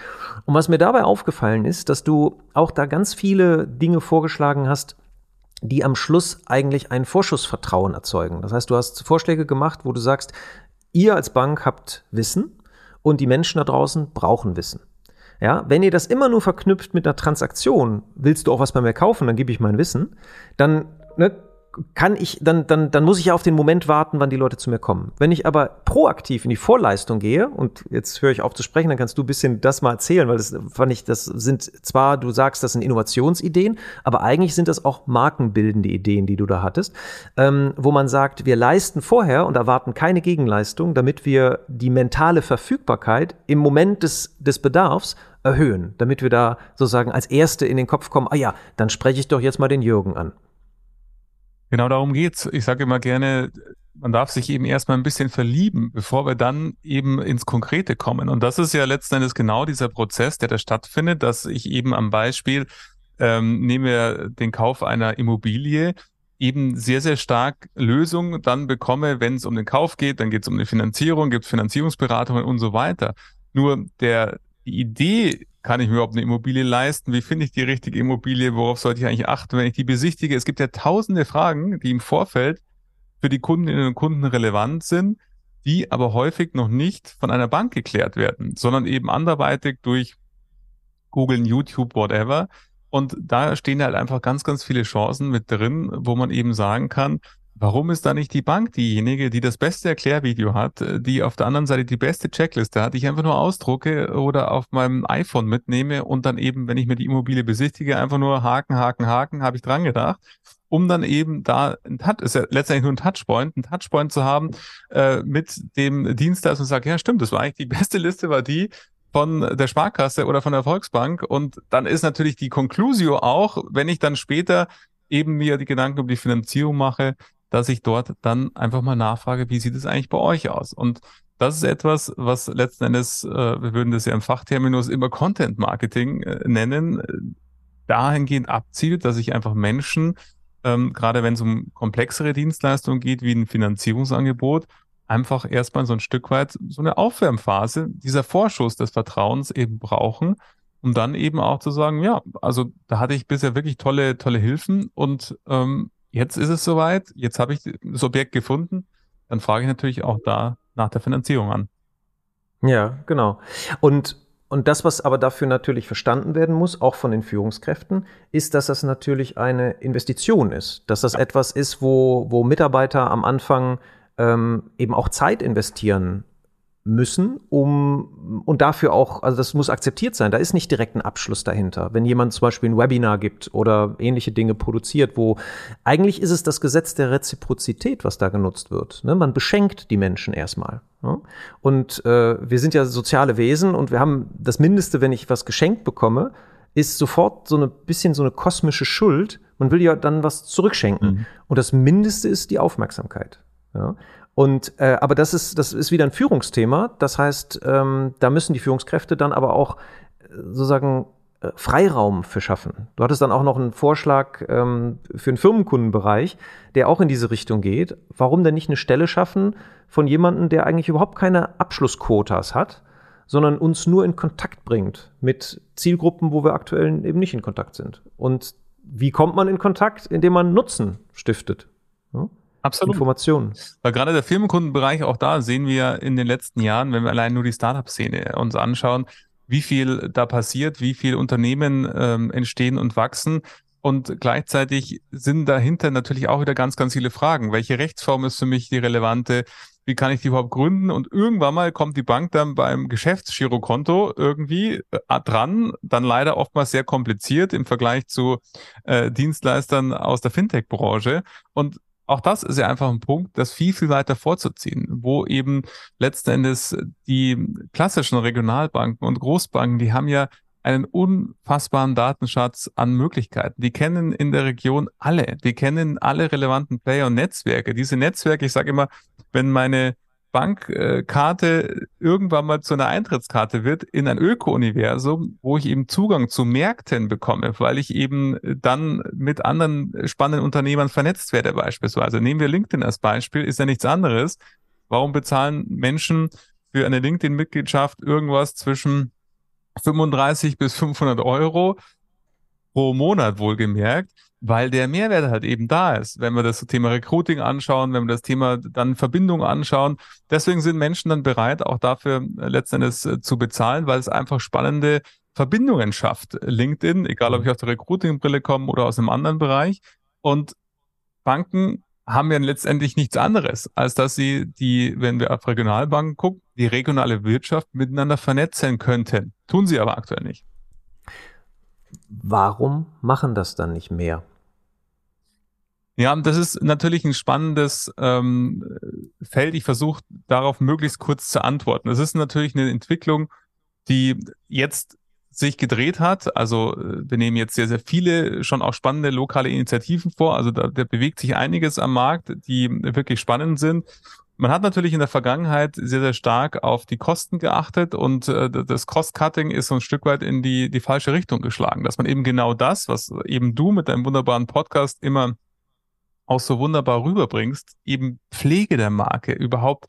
Und was mir dabei aufgefallen ist, dass du auch da ganz viele Dinge vorgeschlagen hast, die am Schluss eigentlich ein Vorschussvertrauen erzeugen. Das heißt, du hast Vorschläge gemacht, wo du sagst, ihr als Bank habt Wissen und die Menschen da draußen brauchen Wissen. Ja, wenn ihr das immer nur verknüpft mit einer Transaktion, willst du auch was bei mir kaufen, dann gebe ich mein Wissen, dann ne, kann ich, dann, dann, dann muss ich ja auf den Moment warten, wann die Leute zu mir kommen. Wenn ich aber proaktiv in die Vorleistung gehe, und jetzt höre ich auf zu sprechen, dann kannst du ein bisschen das mal erzählen, weil das fand ich, das sind zwar, du sagst, das sind Innovationsideen, aber eigentlich sind das auch markenbildende Ideen, die du da hattest, ähm, wo man sagt, wir leisten vorher und erwarten keine Gegenleistung, damit wir die mentale Verfügbarkeit im Moment des, des Bedarfs erhöhen, damit wir da sozusagen als Erste in den Kopf kommen, ah ja, dann spreche ich doch jetzt mal den Jürgen an. Genau darum geht's. Ich sage immer gerne, man darf sich eben erstmal ein bisschen verlieben, bevor wir dann eben ins Konkrete kommen. Und das ist ja letzten Endes genau dieser Prozess, der da stattfindet, dass ich eben am Beispiel ähm, nehme den Kauf einer Immobilie eben sehr, sehr stark Lösungen dann bekomme, wenn es um den Kauf geht, dann geht es um die Finanzierung, gibt es Finanzierungsberatungen und so weiter. Nur der die Idee, kann ich mir überhaupt eine Immobilie leisten? Wie finde ich die richtige Immobilie? Worauf sollte ich eigentlich achten, wenn ich die besichtige? Es gibt ja tausende Fragen, die im Vorfeld für die Kundinnen und Kunden relevant sind, die aber häufig noch nicht von einer Bank geklärt werden, sondern eben anderweitig durch Google, YouTube, whatever. Und da stehen halt einfach ganz, ganz viele Chancen mit drin, wo man eben sagen kann, Warum ist da nicht die Bank diejenige, die das beste Erklärvideo hat, die auf der anderen Seite die beste Checkliste hat, die ich einfach nur ausdrucke oder auf meinem iPhone mitnehme und dann eben, wenn ich mir die Immobilie besichtige, einfach nur Haken, Haken, Haken, habe ich dran gedacht. um dann eben da ein Touch, ist ja letztendlich nur ein Touchpoint, ein Touchpoint zu haben äh, mit dem Dienstleister und sagt, ja stimmt, das war eigentlich die [LAUGHS] beste Liste, war die von der Sparkasse oder von der Volksbank. Und dann ist natürlich die Conclusio auch, wenn ich dann später eben mir die Gedanken über die Finanzierung mache, dass ich dort dann einfach mal nachfrage, wie sieht es eigentlich bei euch aus? Und das ist etwas, was letzten Endes, äh, wir würden das ja im Fachterminus immer Content Marketing äh, nennen, dahingehend abzielt, dass ich einfach Menschen, ähm, gerade wenn es um komplexere Dienstleistungen geht, wie ein Finanzierungsangebot, einfach erstmal so ein Stück weit so eine Aufwärmphase, dieser Vorschuss des Vertrauens eben brauchen, um dann eben auch zu sagen, ja, also da hatte ich bisher wirklich tolle, tolle Hilfen und ähm, jetzt ist es soweit, jetzt habe ich das Objekt gefunden, dann frage ich natürlich auch da nach der Finanzierung an. Ja, genau. Und und das, was aber dafür natürlich verstanden werden muss, auch von den Führungskräften, ist, dass das natürlich eine Investition ist. Dass das ja. etwas ist, wo, wo Mitarbeiter am Anfang ähm, eben auch Zeit investieren müssen, um und dafür auch, also das muss akzeptiert sein. Da ist nicht direkt ein Abschluss dahinter. Wenn jemand zum Beispiel ein Webinar gibt oder ähnliche Dinge produziert, wo eigentlich ist es das Gesetz der Reziprozität, was da genutzt wird. Ne? Man beschenkt die Menschen erstmal. Ne? Und äh, wir sind ja soziale Wesen und wir haben das Mindeste, wenn ich was geschenkt bekomme, ist sofort so ein bisschen so eine kosmische Schuld. Man will ja dann was zurückschenken. Mhm. Und das Mindeste ist die Aufmerksamkeit. Ja? Und äh, aber das ist, das ist wieder ein Führungsthema. Das heißt, ähm, da müssen die Führungskräfte dann aber auch äh, sozusagen äh, Freiraum für schaffen. Du hattest dann auch noch einen Vorschlag ähm, für einen Firmenkundenbereich, der auch in diese Richtung geht. Warum denn nicht eine Stelle schaffen von jemandem, der eigentlich überhaupt keine Abschlussquotas hat, sondern uns nur in Kontakt bringt mit Zielgruppen, wo wir aktuell eben nicht in Kontakt sind. Und wie kommt man in Kontakt? Indem man Nutzen stiftet. Absolut. Informationen. Weil gerade der Firmenkundenbereich, auch da sehen wir in den letzten Jahren, wenn wir allein nur die Startup-Szene uns anschauen, wie viel da passiert, wie viel Unternehmen ähm, entstehen und wachsen. Und gleichzeitig sind dahinter natürlich auch wieder ganz, ganz viele Fragen. Welche Rechtsform ist für mich die relevante? Wie kann ich die überhaupt gründen? Und irgendwann mal kommt die Bank dann beim Geschäftsgirokonto irgendwie äh, dran, dann leider oftmals sehr kompliziert im Vergleich zu äh, Dienstleistern aus der Fintech-Branche. Und auch das ist ja einfach ein Punkt, das viel, viel weiter vorzuziehen, wo eben letzten Endes die klassischen Regionalbanken und Großbanken, die haben ja einen unfassbaren Datenschatz an Möglichkeiten. Die kennen in der Region alle, die kennen alle relevanten Player und Netzwerke. Diese Netzwerke, ich sage immer, wenn meine Bankkarte irgendwann mal zu einer Eintrittskarte wird in ein Öko-Universum, wo ich eben Zugang zu Märkten bekomme, weil ich eben dann mit anderen spannenden Unternehmern vernetzt werde beispielsweise. Nehmen wir LinkedIn als Beispiel, ist ja nichts anderes. Warum bezahlen Menschen für eine LinkedIn-Mitgliedschaft irgendwas zwischen 35 bis 500 Euro pro Monat wohlgemerkt? weil der Mehrwert halt eben da ist. Wenn wir das Thema Recruiting anschauen, wenn wir das Thema dann Verbindung anschauen. Deswegen sind Menschen dann bereit, auch dafür äh, letztendlich äh, zu bezahlen, weil es einfach spannende Verbindungen schafft. LinkedIn, egal ob ich aus der Recruiting-Brille komme oder aus einem anderen Bereich. Und Banken haben ja letztendlich nichts anderes, als dass sie die, wenn wir auf Regionalbanken gucken, die regionale Wirtschaft miteinander vernetzen könnten. Tun sie aber aktuell nicht. Warum machen das dann nicht mehr? Ja, das ist natürlich ein spannendes ähm, Feld. Ich versuche darauf möglichst kurz zu antworten. Es ist natürlich eine Entwicklung, die jetzt sich gedreht hat. Also äh, wir nehmen jetzt sehr, sehr viele schon auch spannende lokale Initiativen vor. Also da, da bewegt sich einiges am Markt, die wirklich spannend sind. Man hat natürlich in der Vergangenheit sehr, sehr stark auf die Kosten geachtet und äh, das Cost-Cutting ist so ein Stück weit in die, die falsche Richtung geschlagen, dass man eben genau das, was eben du mit deinem wunderbaren Podcast immer auch so wunderbar rüberbringst, eben Pflege der Marke, überhaupt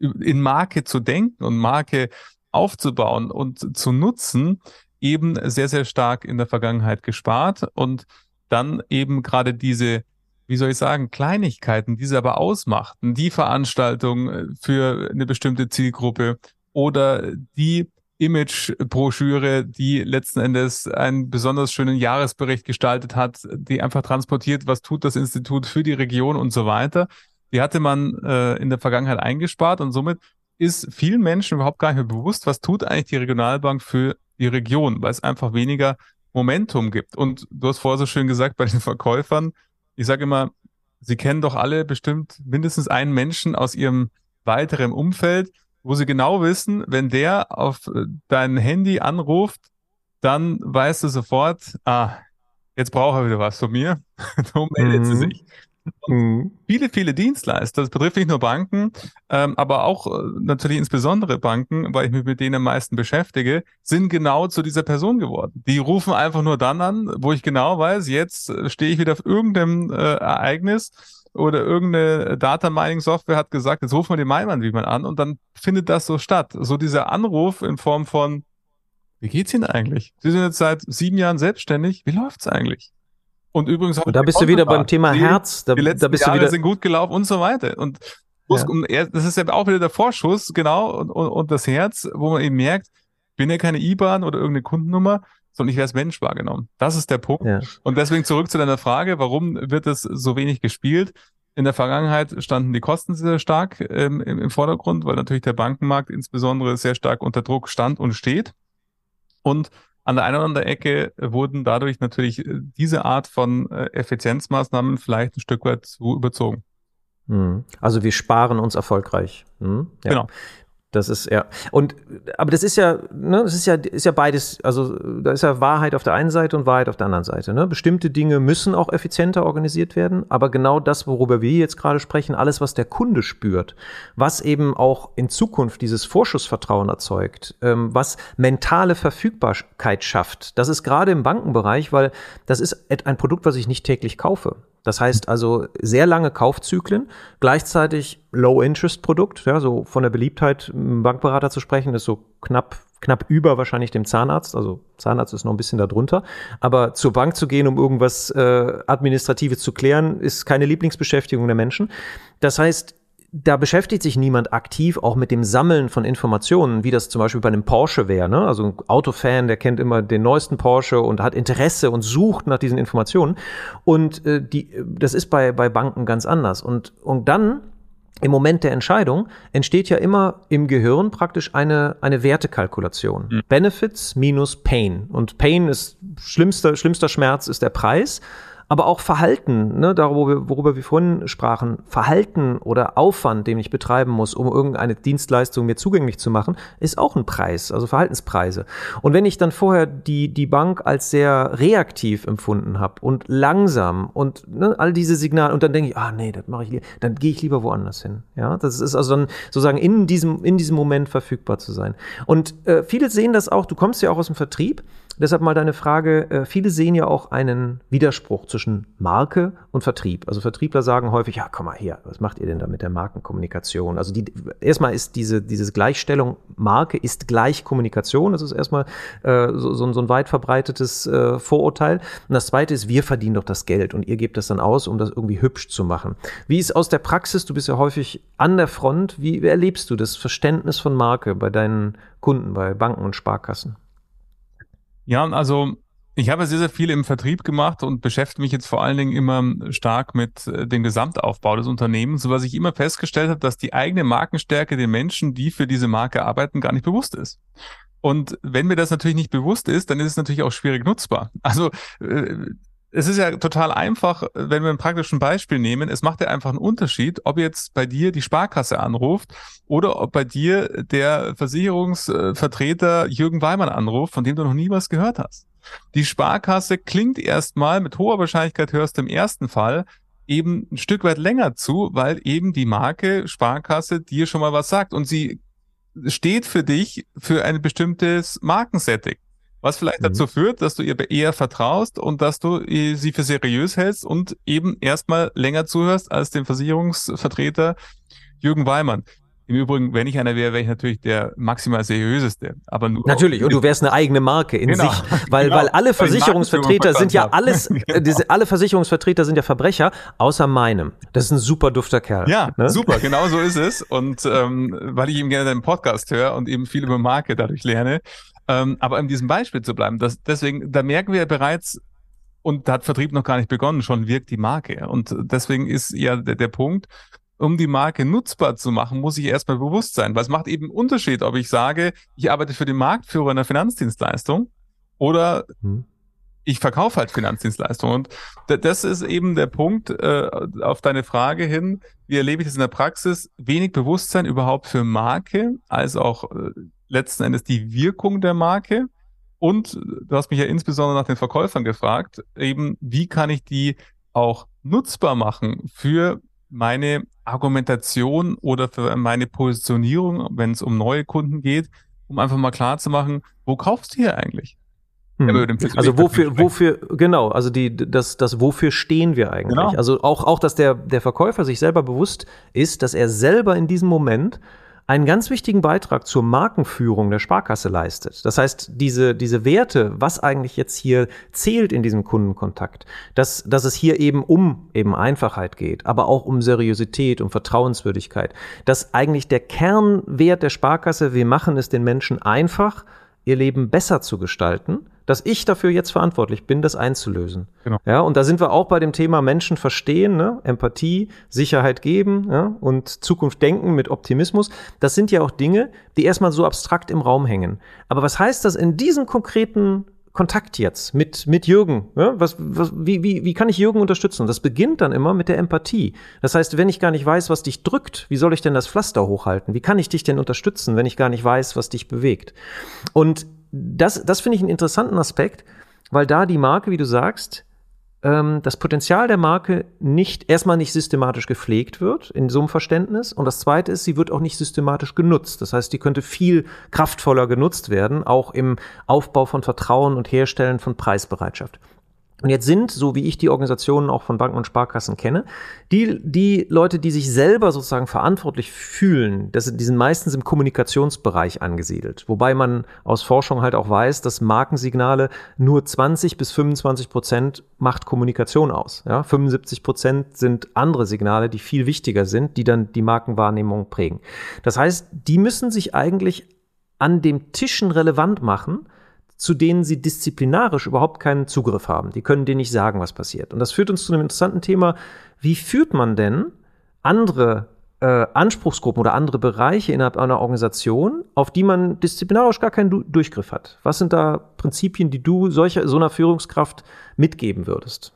in Marke zu denken und Marke aufzubauen und zu nutzen, eben sehr, sehr stark in der Vergangenheit gespart und dann eben gerade diese wie soll ich sagen, Kleinigkeiten, die sie aber ausmachten, die Veranstaltung äh, für eine bestimmte Zielgruppe oder die Image-Broschüre, die letzten Endes einen besonders schönen Jahresbericht gestaltet hat, die einfach transportiert, was tut das Institut für die Region und so weiter. Die hatte man äh, in der Vergangenheit eingespart und somit ist vielen Menschen überhaupt gar nicht mehr bewusst, was tut eigentlich die Regionalbank für die Region, weil es einfach weniger Momentum gibt. Und du hast vorher so schön gesagt, bei den Verkäufern, ich sage immer, Sie kennen doch alle bestimmt mindestens einen Menschen aus Ihrem weiteren Umfeld, wo Sie genau wissen, wenn der auf äh, dein Handy anruft, dann weißt du sofort, ah, jetzt braucht er wieder was von mir. [LAUGHS] so meldet mhm. sie sich. Mhm. Viele, viele Dienstleister, das betrifft nicht nur Banken, ähm, aber auch äh, natürlich insbesondere Banken, weil ich mich mit denen am meisten beschäftige, sind genau zu dieser Person geworden. Die rufen einfach nur dann an, wo ich genau weiß, jetzt äh, stehe ich wieder auf irgendeinem äh, Ereignis oder irgendeine Data Mining Software hat gesagt, jetzt rufen wir den Maimann wie man an und dann findet das so statt. So dieser Anruf in Form von, wie geht's Ihnen eigentlich? Sie sind jetzt seit sieben Jahren selbstständig. Wie läuft's eigentlich? Und übrigens und da bist du wieder beim Thema Herz. Da, die letzten da bist Jahre du wieder sind gut gelaufen und so weiter. Und ja. das ist ja auch wieder der Vorschuss, genau, und, und, und das Herz, wo man eben merkt, ich bin ja keine IBAN oder irgendeine Kundennummer, sondern ich werde als Mensch wahrgenommen. Das ist der Punkt. Ja. Und deswegen zurück zu deiner Frage, warum wird es so wenig gespielt? In der Vergangenheit standen die Kosten sehr stark ähm, im, im Vordergrund, weil natürlich der Bankenmarkt insbesondere sehr stark unter Druck stand und steht. Und an der einen oder anderen Ecke wurden dadurch natürlich äh, diese Art von äh, Effizienzmaßnahmen vielleicht ein Stück weit zu überzogen. Hm. Also wir sparen uns erfolgreich. Hm? Ja. Genau. Das ist ja und aber das ist ja, ne, das ist ja ist ja beides, also da ist ja Wahrheit auf der einen Seite und Wahrheit auf der anderen Seite, ne? Bestimmte Dinge müssen auch effizienter organisiert werden, aber genau das, worüber wir jetzt gerade sprechen, alles was der Kunde spürt, was eben auch in Zukunft dieses Vorschussvertrauen erzeugt, ähm, was mentale Verfügbarkeit schafft. Das ist gerade im Bankenbereich, weil das ist ein Produkt, was ich nicht täglich kaufe. Das heißt also sehr lange Kaufzyklen, gleichzeitig Low-Interest-Produkt, ja, so von der Beliebtheit Bankberater zu sprechen, ist so knapp, knapp über wahrscheinlich dem Zahnarzt. Also Zahnarzt ist noch ein bisschen darunter. Aber zur Bank zu gehen, um irgendwas äh, Administratives zu klären, ist keine Lieblingsbeschäftigung der Menschen. Das heißt, da beschäftigt sich niemand aktiv auch mit dem Sammeln von Informationen, wie das zum Beispiel bei einem Porsche wäre. Ne? Also ein Autofan, der kennt immer den neuesten Porsche und hat Interesse und sucht nach diesen Informationen. Und äh, die, das ist bei, bei Banken ganz anders. Und, und dann im Moment der Entscheidung entsteht ja immer im Gehirn praktisch eine, eine Wertekalkulation. Mhm. Benefits minus Pain. Und Pain ist schlimmster, schlimmster Schmerz ist der Preis aber auch Verhalten, ne, darüber, worüber wir vorhin sprachen, Verhalten oder Aufwand, den ich betreiben muss, um irgendeine Dienstleistung mir zugänglich zu machen, ist auch ein Preis, also Verhaltenspreise. Und wenn ich dann vorher die, die Bank als sehr reaktiv empfunden habe und langsam und ne, all diese Signale und dann denke ich, ah nee, das mache ich, dann gehe ich lieber woanders hin. Ja, das ist also dann sozusagen in diesem, in diesem Moment verfügbar zu sein. Und äh, viele sehen das auch, du kommst ja auch aus dem Vertrieb, Deshalb mal deine Frage, äh, viele sehen ja auch einen Widerspruch zwischen Marke und Vertrieb. Also Vertriebler sagen häufig, ja, komm mal her, was macht ihr denn da mit der Markenkommunikation? Also die, erstmal ist diese, diese Gleichstellung, Marke ist gleich Kommunikation, das ist erstmal äh, so, so, ein weit verbreitetes äh, Vorurteil. Und das zweite ist, wir verdienen doch das Geld und ihr gebt das dann aus, um das irgendwie hübsch zu machen. Wie ist aus der Praxis, du bist ja häufig an der Front, wie erlebst du das Verständnis von Marke bei deinen Kunden, bei Banken und Sparkassen? Ja, also ich habe sehr, sehr viel im Vertrieb gemacht und beschäftige mich jetzt vor allen Dingen immer stark mit äh, dem Gesamtaufbau des Unternehmens, so was ich immer festgestellt habe, dass die eigene Markenstärke den Menschen, die für diese Marke arbeiten, gar nicht bewusst ist. Und wenn mir das natürlich nicht bewusst ist, dann ist es natürlich auch schwierig nutzbar. Also äh, es ist ja total einfach, wenn wir ein praktischen Beispiel nehmen. Es macht ja einfach einen Unterschied, ob jetzt bei dir die Sparkasse anruft oder ob bei dir der Versicherungsvertreter Jürgen Weimann anruft, von dem du noch nie was gehört hast. Die Sparkasse klingt erstmal, mit hoher Wahrscheinlichkeit hörst du im ersten Fall, eben ein Stück weit länger zu, weil eben die Marke Sparkasse dir schon mal was sagt und sie steht für dich für ein bestimmtes Markensetting was vielleicht mhm. dazu führt, dass du ihr eher vertraust und dass du sie für seriös hältst und eben erstmal länger zuhörst als dem Versicherungsvertreter Jürgen Weimann. Im Übrigen, wenn ich einer wäre, wäre ich natürlich der maximal seriöseste. Aber nur natürlich, und du wärst eine eigene Marke in genau, sich, weil genau, weil alle Versicherungsvertreter sind ja alles, [LAUGHS] genau. diese, alle Versicherungsvertreter sind ja Verbrecher, außer meinem. Das ist ein super dufter Kerl. Ja, ne? super, genau so ist es. Und ähm, weil ich eben gerne deinen Podcast höre und eben viel über Marke dadurch lerne, ähm, aber in diesem Beispiel zu bleiben, das, deswegen, da merken wir bereits, und da hat Vertrieb noch gar nicht begonnen, schon wirkt die Marke. Und deswegen ist ja der, der Punkt, um die Marke nutzbar zu machen, muss ich erstmal bewusst sein. Weil es macht eben einen Unterschied, ob ich sage, ich arbeite für den Marktführer einer Finanzdienstleistung oder hm. ich verkaufe halt Finanzdienstleistungen. Und das ist eben der Punkt äh, auf deine Frage hin. Wie erlebe ich das in der Praxis? Wenig Bewusstsein überhaupt für Marke, als auch äh, letzten Endes die Wirkung der Marke. Und du hast mich ja insbesondere nach den Verkäufern gefragt, eben wie kann ich die auch nutzbar machen für meine Argumentation oder für meine Positionierung, wenn es um neue Kunden geht, um einfach mal klar zu machen, wo kaufst du hier eigentlich? Hm. Also wofür, wofür, genau, also die, das, das, wofür stehen wir eigentlich? Genau. Also auch, auch, dass der, der Verkäufer sich selber bewusst ist, dass er selber in diesem Moment einen ganz wichtigen Beitrag zur Markenführung der Sparkasse leistet. Das heißt, diese, diese Werte, was eigentlich jetzt hier zählt in diesem Kundenkontakt, dass, dass es hier eben um eben Einfachheit geht, aber auch um Seriosität, um Vertrauenswürdigkeit, dass eigentlich der Kernwert der Sparkasse, wir machen es den Menschen einfach, ihr Leben besser zu gestalten, dass ich dafür jetzt verantwortlich bin, das einzulösen. Genau. Ja, und da sind wir auch bei dem Thema Menschen verstehen, ne? Empathie, Sicherheit geben ja? und Zukunft denken mit Optimismus. Das sind ja auch Dinge, die erstmal so abstrakt im Raum hängen. Aber was heißt das in diesen konkreten Kontakt jetzt mit, mit Jürgen? Ja? Was, was, wie, wie, wie kann ich Jürgen unterstützen? Das beginnt dann immer mit der Empathie. Das heißt, wenn ich gar nicht weiß, was dich drückt, wie soll ich denn das Pflaster hochhalten? Wie kann ich dich denn unterstützen, wenn ich gar nicht weiß, was dich bewegt? Und das, das finde ich einen interessanten Aspekt, weil da die Marke, wie du sagst, ähm, das Potenzial der Marke nicht erstmal nicht systematisch gepflegt wird in so einem Verständnis. Und das zweite ist, sie wird auch nicht systematisch genutzt. Das heißt, die könnte viel kraftvoller genutzt werden, auch im Aufbau von Vertrauen und Herstellen von Preisbereitschaft. Und jetzt sind, so wie ich die Organisationen auch von Banken und Sparkassen kenne, die, die Leute, die sich selber sozusagen verantwortlich fühlen, das, die sind meistens im Kommunikationsbereich angesiedelt. Wobei man aus Forschung halt auch weiß, dass Markensignale nur 20 bis 25 Prozent macht Kommunikation aus. Ja? 75 Prozent sind andere Signale, die viel wichtiger sind, die dann die Markenwahrnehmung prägen. Das heißt, die müssen sich eigentlich an dem Tischen relevant machen, zu denen sie disziplinarisch überhaupt keinen Zugriff haben. Die können denen nicht sagen, was passiert. Und das führt uns zu einem interessanten Thema. Wie führt man denn andere äh, Anspruchsgruppen oder andere Bereiche innerhalb einer Organisation, auf die man disziplinarisch gar keinen du Durchgriff hat? Was sind da Prinzipien, die du solcher, so einer Führungskraft mitgeben würdest?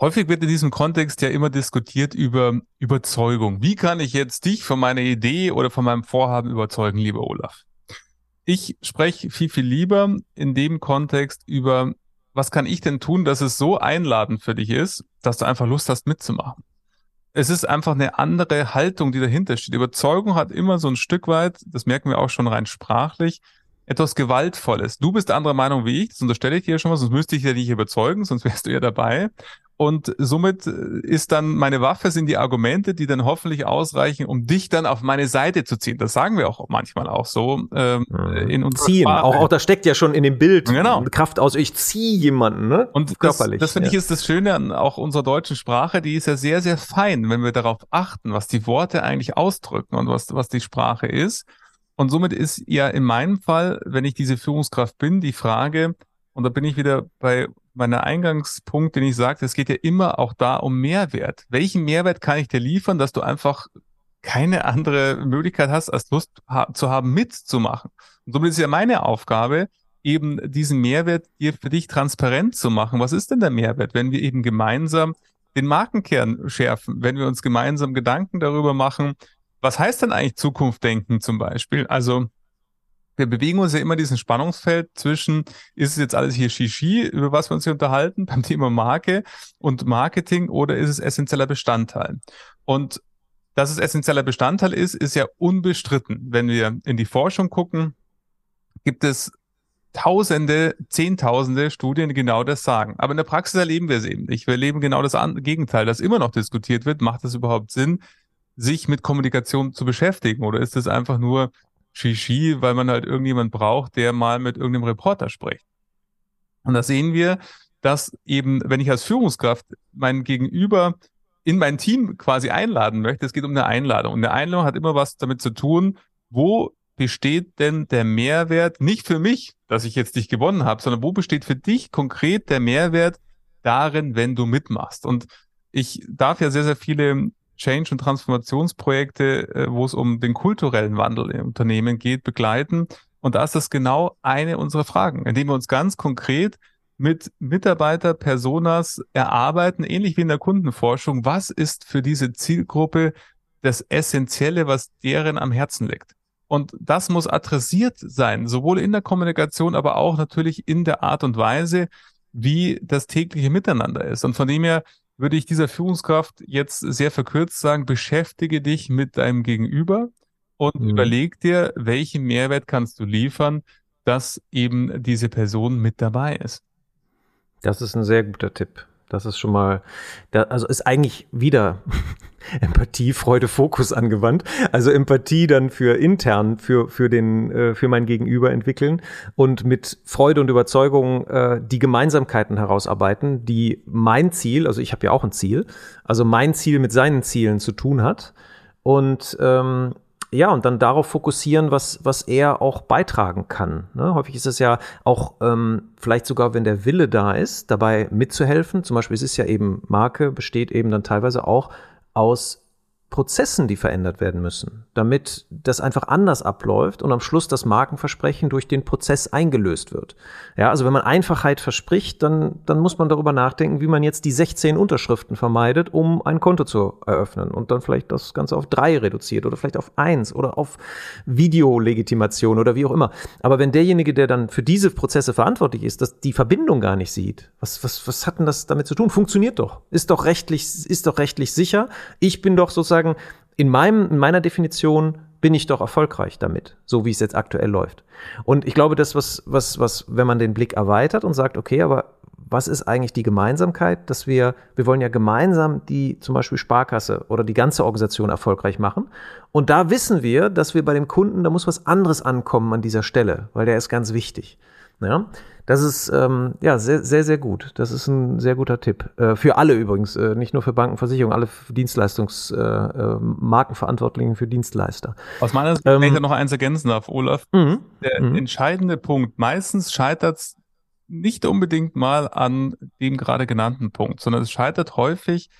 Häufig wird in diesem Kontext ja immer diskutiert über Überzeugung. Wie kann ich jetzt dich von meiner Idee oder von meinem Vorhaben überzeugen, lieber Olaf? Ich spreche viel, viel lieber in dem Kontext über, was kann ich denn tun, dass es so einladend für dich ist, dass du einfach Lust hast mitzumachen. Es ist einfach eine andere Haltung, die dahinter steht. Überzeugung hat immer so ein Stück weit, das merken wir auch schon rein sprachlich, etwas Gewaltvolles. Du bist anderer Meinung wie ich, das unterstelle ich dir schon mal, sonst müsste ich dir nicht überzeugen, sonst wärst du ja dabei. Und somit äh, ist dann meine Waffe sind die Argumente, die dann hoffentlich ausreichen, um dich dann auf meine Seite zu ziehen. Das sagen wir auch manchmal auch so ähm, mhm. in unserer Ziehen. Auch, auch das steckt ja schon in dem Bild genau. Kraft aus. Ich ziehe jemanden, ne? Und körperlich. Das, das finde ja. ich ist das Schöne an auch unserer deutschen Sprache. Die ist ja sehr, sehr fein, wenn wir darauf achten, was die Worte eigentlich ausdrücken und was, was die Sprache ist. Und somit ist ja in meinem Fall, wenn ich diese Führungskraft bin, die Frage, und da bin ich wieder bei meiner Eingangspunkt, den ich sagte, es geht ja immer auch da um Mehrwert. Welchen Mehrwert kann ich dir liefern, dass du einfach keine andere Möglichkeit hast, als Lust zu haben, mitzumachen? Und somit ist ja meine Aufgabe, eben diesen Mehrwert dir für dich transparent zu machen. Was ist denn der Mehrwert, wenn wir eben gemeinsam den Markenkern schärfen, wenn wir uns gemeinsam Gedanken darüber machen, was heißt denn eigentlich Zukunft denken zum Beispiel? Also wir bewegen uns ja immer diesen Spannungsfeld zwischen, ist es jetzt alles hier Shishi, über was wir uns hier unterhalten, [LAUGHS] beim Thema Marke und Marketing, oder ist es essentieller Bestandteil? Und dass es essentieller Bestandteil ist, ist ja unbestritten. Wenn wir in die Forschung gucken, gibt es Tausende, Zehntausende Studien, die genau das sagen. Aber in der Praxis erleben wir es eben nicht. Wir erleben genau das Gegenteil, das immer noch diskutiert wird. Macht es überhaupt Sinn, sich mit Kommunikation zu beschäftigen? Oder ist es einfach nur Shishi, weil man halt irgendjemand braucht, der mal mit irgendeinem Reporter spricht? Und da sehen wir, dass eben, wenn ich als Führungskraft mein Gegenüber in mein Team quasi einladen möchte, es geht um eine Einladung. Und eine Einladung hat immer was damit zu tun, wo besteht denn der Mehrwert, nicht für mich, dass ich jetzt dich gewonnen habe, sondern wo besteht für dich konkret der Mehrwert darin, wenn du mitmachst? Und ich darf ja sehr, sehr viele Change- und Transformationsprojekte, äh, wo es um den kulturellen Wandel im Unternehmen geht, begleiten. Und da ist das genau eine unserer Fragen, indem wir uns ganz konkret mit Mitarbeiter-Personas erarbeiten, ähnlich wie in der Kundenforschung, was ist für diese Zielgruppe das Essentielle, was deren am Herzen liegt. Und das muss adressiert sein, sowohl in der Kommunikation, aber auch natürlich in der Art und Weise, wie das tägliche Miteinander ist. Und von dem her würde ich dieser Führungskraft jetzt sehr verkürzt sagen, beschäftige dich mit deinem Gegenüber und mhm. überleg dir, welchen Mehrwert kannst du liefern, dass eben diese Person mit dabei ist. Das ist ein sehr guter Tipp. Das ist schon mal, da, also ist eigentlich wieder [LAUGHS] Empathie, Freude, Fokus angewandt. Also Empathie dann für intern, für, für den, äh, für mein Gegenüber entwickeln und mit Freude und Überzeugung äh, die Gemeinsamkeiten herausarbeiten, die mein Ziel, also ich habe ja auch ein Ziel, also mein Ziel mit seinen Zielen zu tun hat. Und ähm, ja, und dann darauf fokussieren, was, was er auch beitragen kann. Ne? Häufig ist es ja auch ähm, vielleicht sogar, wenn der Wille da ist, dabei mitzuhelfen. Zum Beispiel es ist ja eben Marke, besteht eben dann teilweise auch aus Prozessen, die verändert werden müssen, damit das einfach anders abläuft und am Schluss das Markenversprechen durch den Prozess eingelöst wird. Ja, also wenn man Einfachheit verspricht, dann, dann muss man darüber nachdenken, wie man jetzt die 16 Unterschriften vermeidet, um ein Konto zu eröffnen und dann vielleicht das Ganze auf drei reduziert oder vielleicht auf eins oder auf Videolegitimation oder wie auch immer. Aber wenn derjenige, der dann für diese Prozesse verantwortlich ist, das die Verbindung gar nicht sieht, was, was, was hat denn das damit zu tun? Funktioniert doch. Ist doch rechtlich, ist doch rechtlich sicher. Ich bin doch sozusagen sagen, in, meinem, in meiner Definition bin ich doch erfolgreich damit, so wie es jetzt aktuell läuft. Und ich glaube, das, was, was, was, wenn man den Blick erweitert und sagt, okay, aber was ist eigentlich die Gemeinsamkeit, dass wir, wir wollen ja gemeinsam die zum Beispiel Sparkasse oder die ganze Organisation erfolgreich machen. Und da wissen wir, dass wir bei dem Kunden, da muss was anderes ankommen an dieser Stelle, weil der ist ganz wichtig. Ja, das ist ähm, ja sehr, sehr, sehr gut. Das ist ein sehr guter Tipp. Äh, für alle übrigens, äh, nicht nur für Banken, Versicherungen, alle Dienstleistungs, äh, äh, Markenverantwortlichen für Dienstleister. Aus meiner Sicht, ähm, wenn ich da noch eins ergänzen darf, Olaf, mhm. der mhm. entscheidende Punkt, meistens scheitert es nicht unbedingt mal an dem gerade genannten Punkt, sondern es scheitert häufig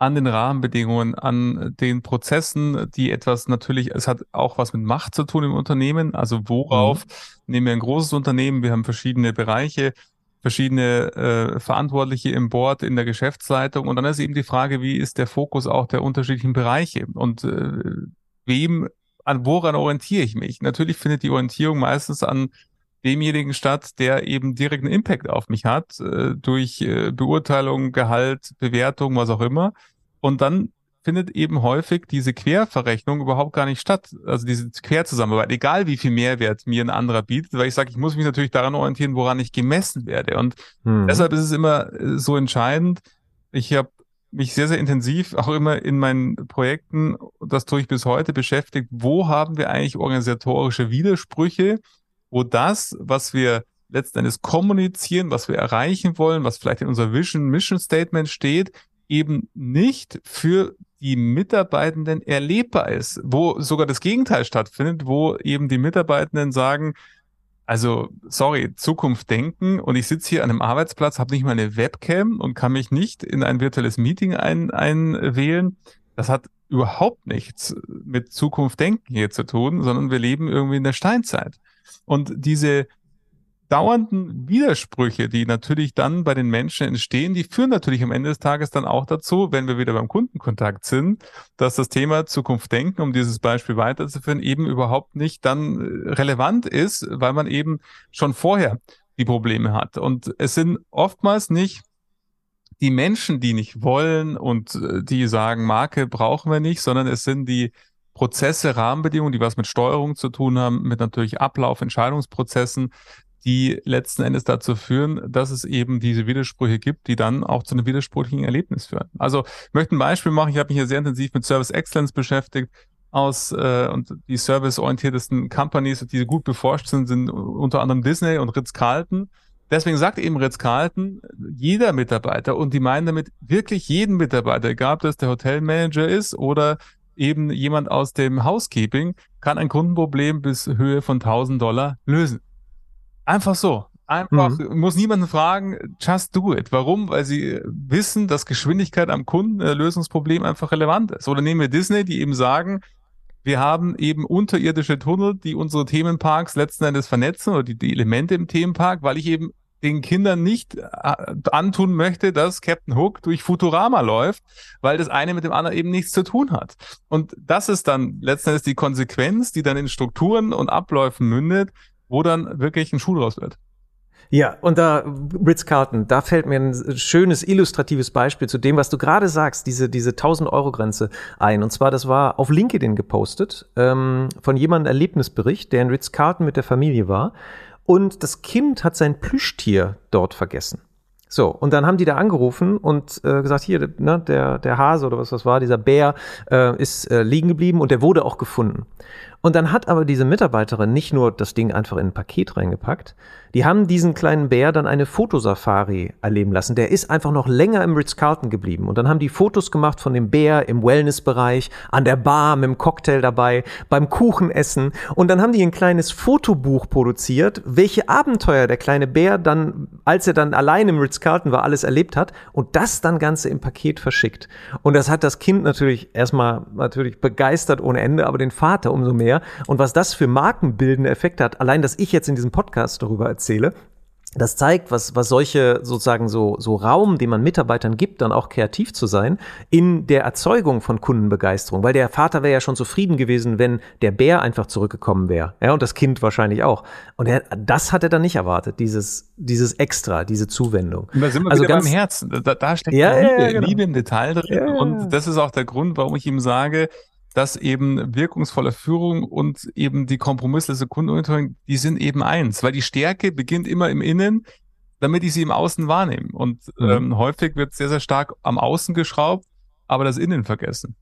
an den Rahmenbedingungen, an den Prozessen, die etwas natürlich, es hat auch was mit Macht zu tun im Unternehmen. Also worauf mhm. nehmen wir ein großes Unternehmen, wir haben verschiedene Bereiche, verschiedene äh, Verantwortliche im Board, in der Geschäftsleitung. Und dann ist eben die Frage, wie ist der Fokus auch der unterschiedlichen Bereiche und äh, wem, an woran orientiere ich mich? Natürlich findet die Orientierung meistens an demjenigen statt, der eben direkten Impact auf mich hat, äh, durch äh, Beurteilung, Gehalt, Bewertung, was auch immer. Und dann findet eben häufig diese Querverrechnung überhaupt gar nicht statt. Also diese Querzusammenarbeit, egal wie viel Mehrwert mir ein anderer bietet, weil ich sage, ich muss mich natürlich daran orientieren, woran ich gemessen werde. Und hm. deshalb ist es immer äh, so entscheidend. Ich habe mich sehr, sehr intensiv auch immer in meinen Projekten, das tue ich bis heute, beschäftigt, wo haben wir eigentlich organisatorische Widersprüche, wo das, was wir letzten Endes kommunizieren, was wir erreichen wollen, was vielleicht in unserer Vision, Mission Statement steht, eben nicht für die Mitarbeitenden erlebbar ist, wo sogar das Gegenteil stattfindet, wo eben die Mitarbeitenden sagen, also sorry, Zukunft denken und ich sitze hier an einem Arbeitsplatz, habe nicht mal eine Webcam und kann mich nicht in ein virtuelles Meeting ein, einwählen. Das hat überhaupt nichts mit Zukunft denken hier zu tun, sondern wir leben irgendwie in der Steinzeit. Und diese dauernden Widersprüche, die natürlich dann bei den Menschen entstehen, die führen natürlich am Ende des Tages dann auch dazu, wenn wir wieder beim Kundenkontakt sind, dass das Thema Zukunft denken, um dieses Beispiel weiterzuführen, eben überhaupt nicht dann äh, relevant ist, weil man eben schon vorher die Probleme hat. Und es sind oftmals nicht die Menschen, die nicht wollen und äh, die sagen, Marke brauchen wir nicht, sondern es sind die Prozesse, Rahmenbedingungen, die was mit Steuerung zu tun haben, mit natürlich Ablauf, Entscheidungsprozessen, die letzten Endes dazu führen, dass es eben diese Widersprüche gibt, die dann auch zu einem widersprüchlichen Erlebnis führen. Also ich möchte ein Beispiel machen. Ich habe mich hier sehr intensiv mit Service Excellence beschäftigt aus äh, und die serviceorientiertesten Companies, die gut beforscht sind, sind unter anderem Disney und Ritz-Carlton. Deswegen sagt eben Ritz-Carlton, jeder Mitarbeiter, und die meinen damit wirklich jeden Mitarbeiter, egal ob das der Hotelmanager ist oder eben jemand aus dem Housekeeping, kann ein Kundenproblem bis Höhe von 1000 Dollar lösen. Einfach so. Einfach, mhm. muss niemanden fragen, just do it. Warum? Weil sie wissen, dass Geschwindigkeit am Kunden, äh, Lösungsproblem einfach relevant ist. Oder nehmen wir Disney, die eben sagen, wir haben eben unterirdische Tunnel, die unsere Themenparks letzten Endes vernetzen oder die, die Elemente im Themenpark, weil ich eben den Kindern nicht äh, antun möchte, dass Captain Hook durch Futurama läuft, weil das eine mit dem anderen eben nichts zu tun hat. Und das ist dann letzten Endes die Konsequenz, die dann in Strukturen und Abläufen mündet, wo dann wirklich ein Schuh draus wird. Ja, und da Ritz-Carlton, da fällt mir ein schönes illustratives Beispiel zu dem, was du gerade sagst, diese diese 1000 Euro Grenze ein. Und zwar, das war auf LinkedIn gepostet ähm, von jemandem Erlebnisbericht, der in Ritz-Carlton mit der Familie war und das Kind hat sein Plüschtier dort vergessen. So, und dann haben die da angerufen und äh, gesagt, hier, ne, der, der Hase oder was das war, dieser Bär äh, ist äh, liegen geblieben und der wurde auch gefunden. Und dann hat aber diese Mitarbeiterin nicht nur das Ding einfach in ein Paket reingepackt, die haben diesen kleinen Bär dann eine Fotosafari erleben lassen. Der ist einfach noch länger im Ritz-Carlton geblieben. Und dann haben die Fotos gemacht von dem Bär im Wellnessbereich, an der Bar mit dem Cocktail dabei, beim Kuchenessen. Und dann haben die ein kleines Fotobuch produziert, welche Abenteuer der kleine Bär dann, als er dann allein im Ritz-Carlton war, alles erlebt hat. Und das dann Ganze im Paket verschickt. Und das hat das Kind natürlich erstmal natürlich begeistert ohne Ende, aber den Vater umso mehr. Und was das für markenbildende Effekte hat, allein, dass ich jetzt in diesem Podcast darüber erzähle. Das zeigt, was, was solche sozusagen so, so Raum, den man Mitarbeitern gibt, dann auch kreativ zu sein, in der Erzeugung von Kundenbegeisterung. Weil der Vater wäre ja schon zufrieden gewesen, wenn der Bär einfach zurückgekommen wäre. Ja, und das Kind wahrscheinlich auch. Und er, das hat er dann nicht erwartet, dieses, dieses Extra, diese Zuwendung. Und da sind wir also wieder ganz, beim Herzen. Da, da steckt ja, Liebe, ja, genau. Liebe im Detail drin. Und das ist auch der Grund, warum ich ihm sage, dass eben wirkungsvolle Führung und eben die kompromisslose Kundenorientierung, die sind eben eins, weil die Stärke beginnt immer im Innen, damit ich sie im Außen wahrnehme. Und mhm. ähm, häufig wird sehr, sehr stark am Außen geschraubt, aber das Innen vergessen.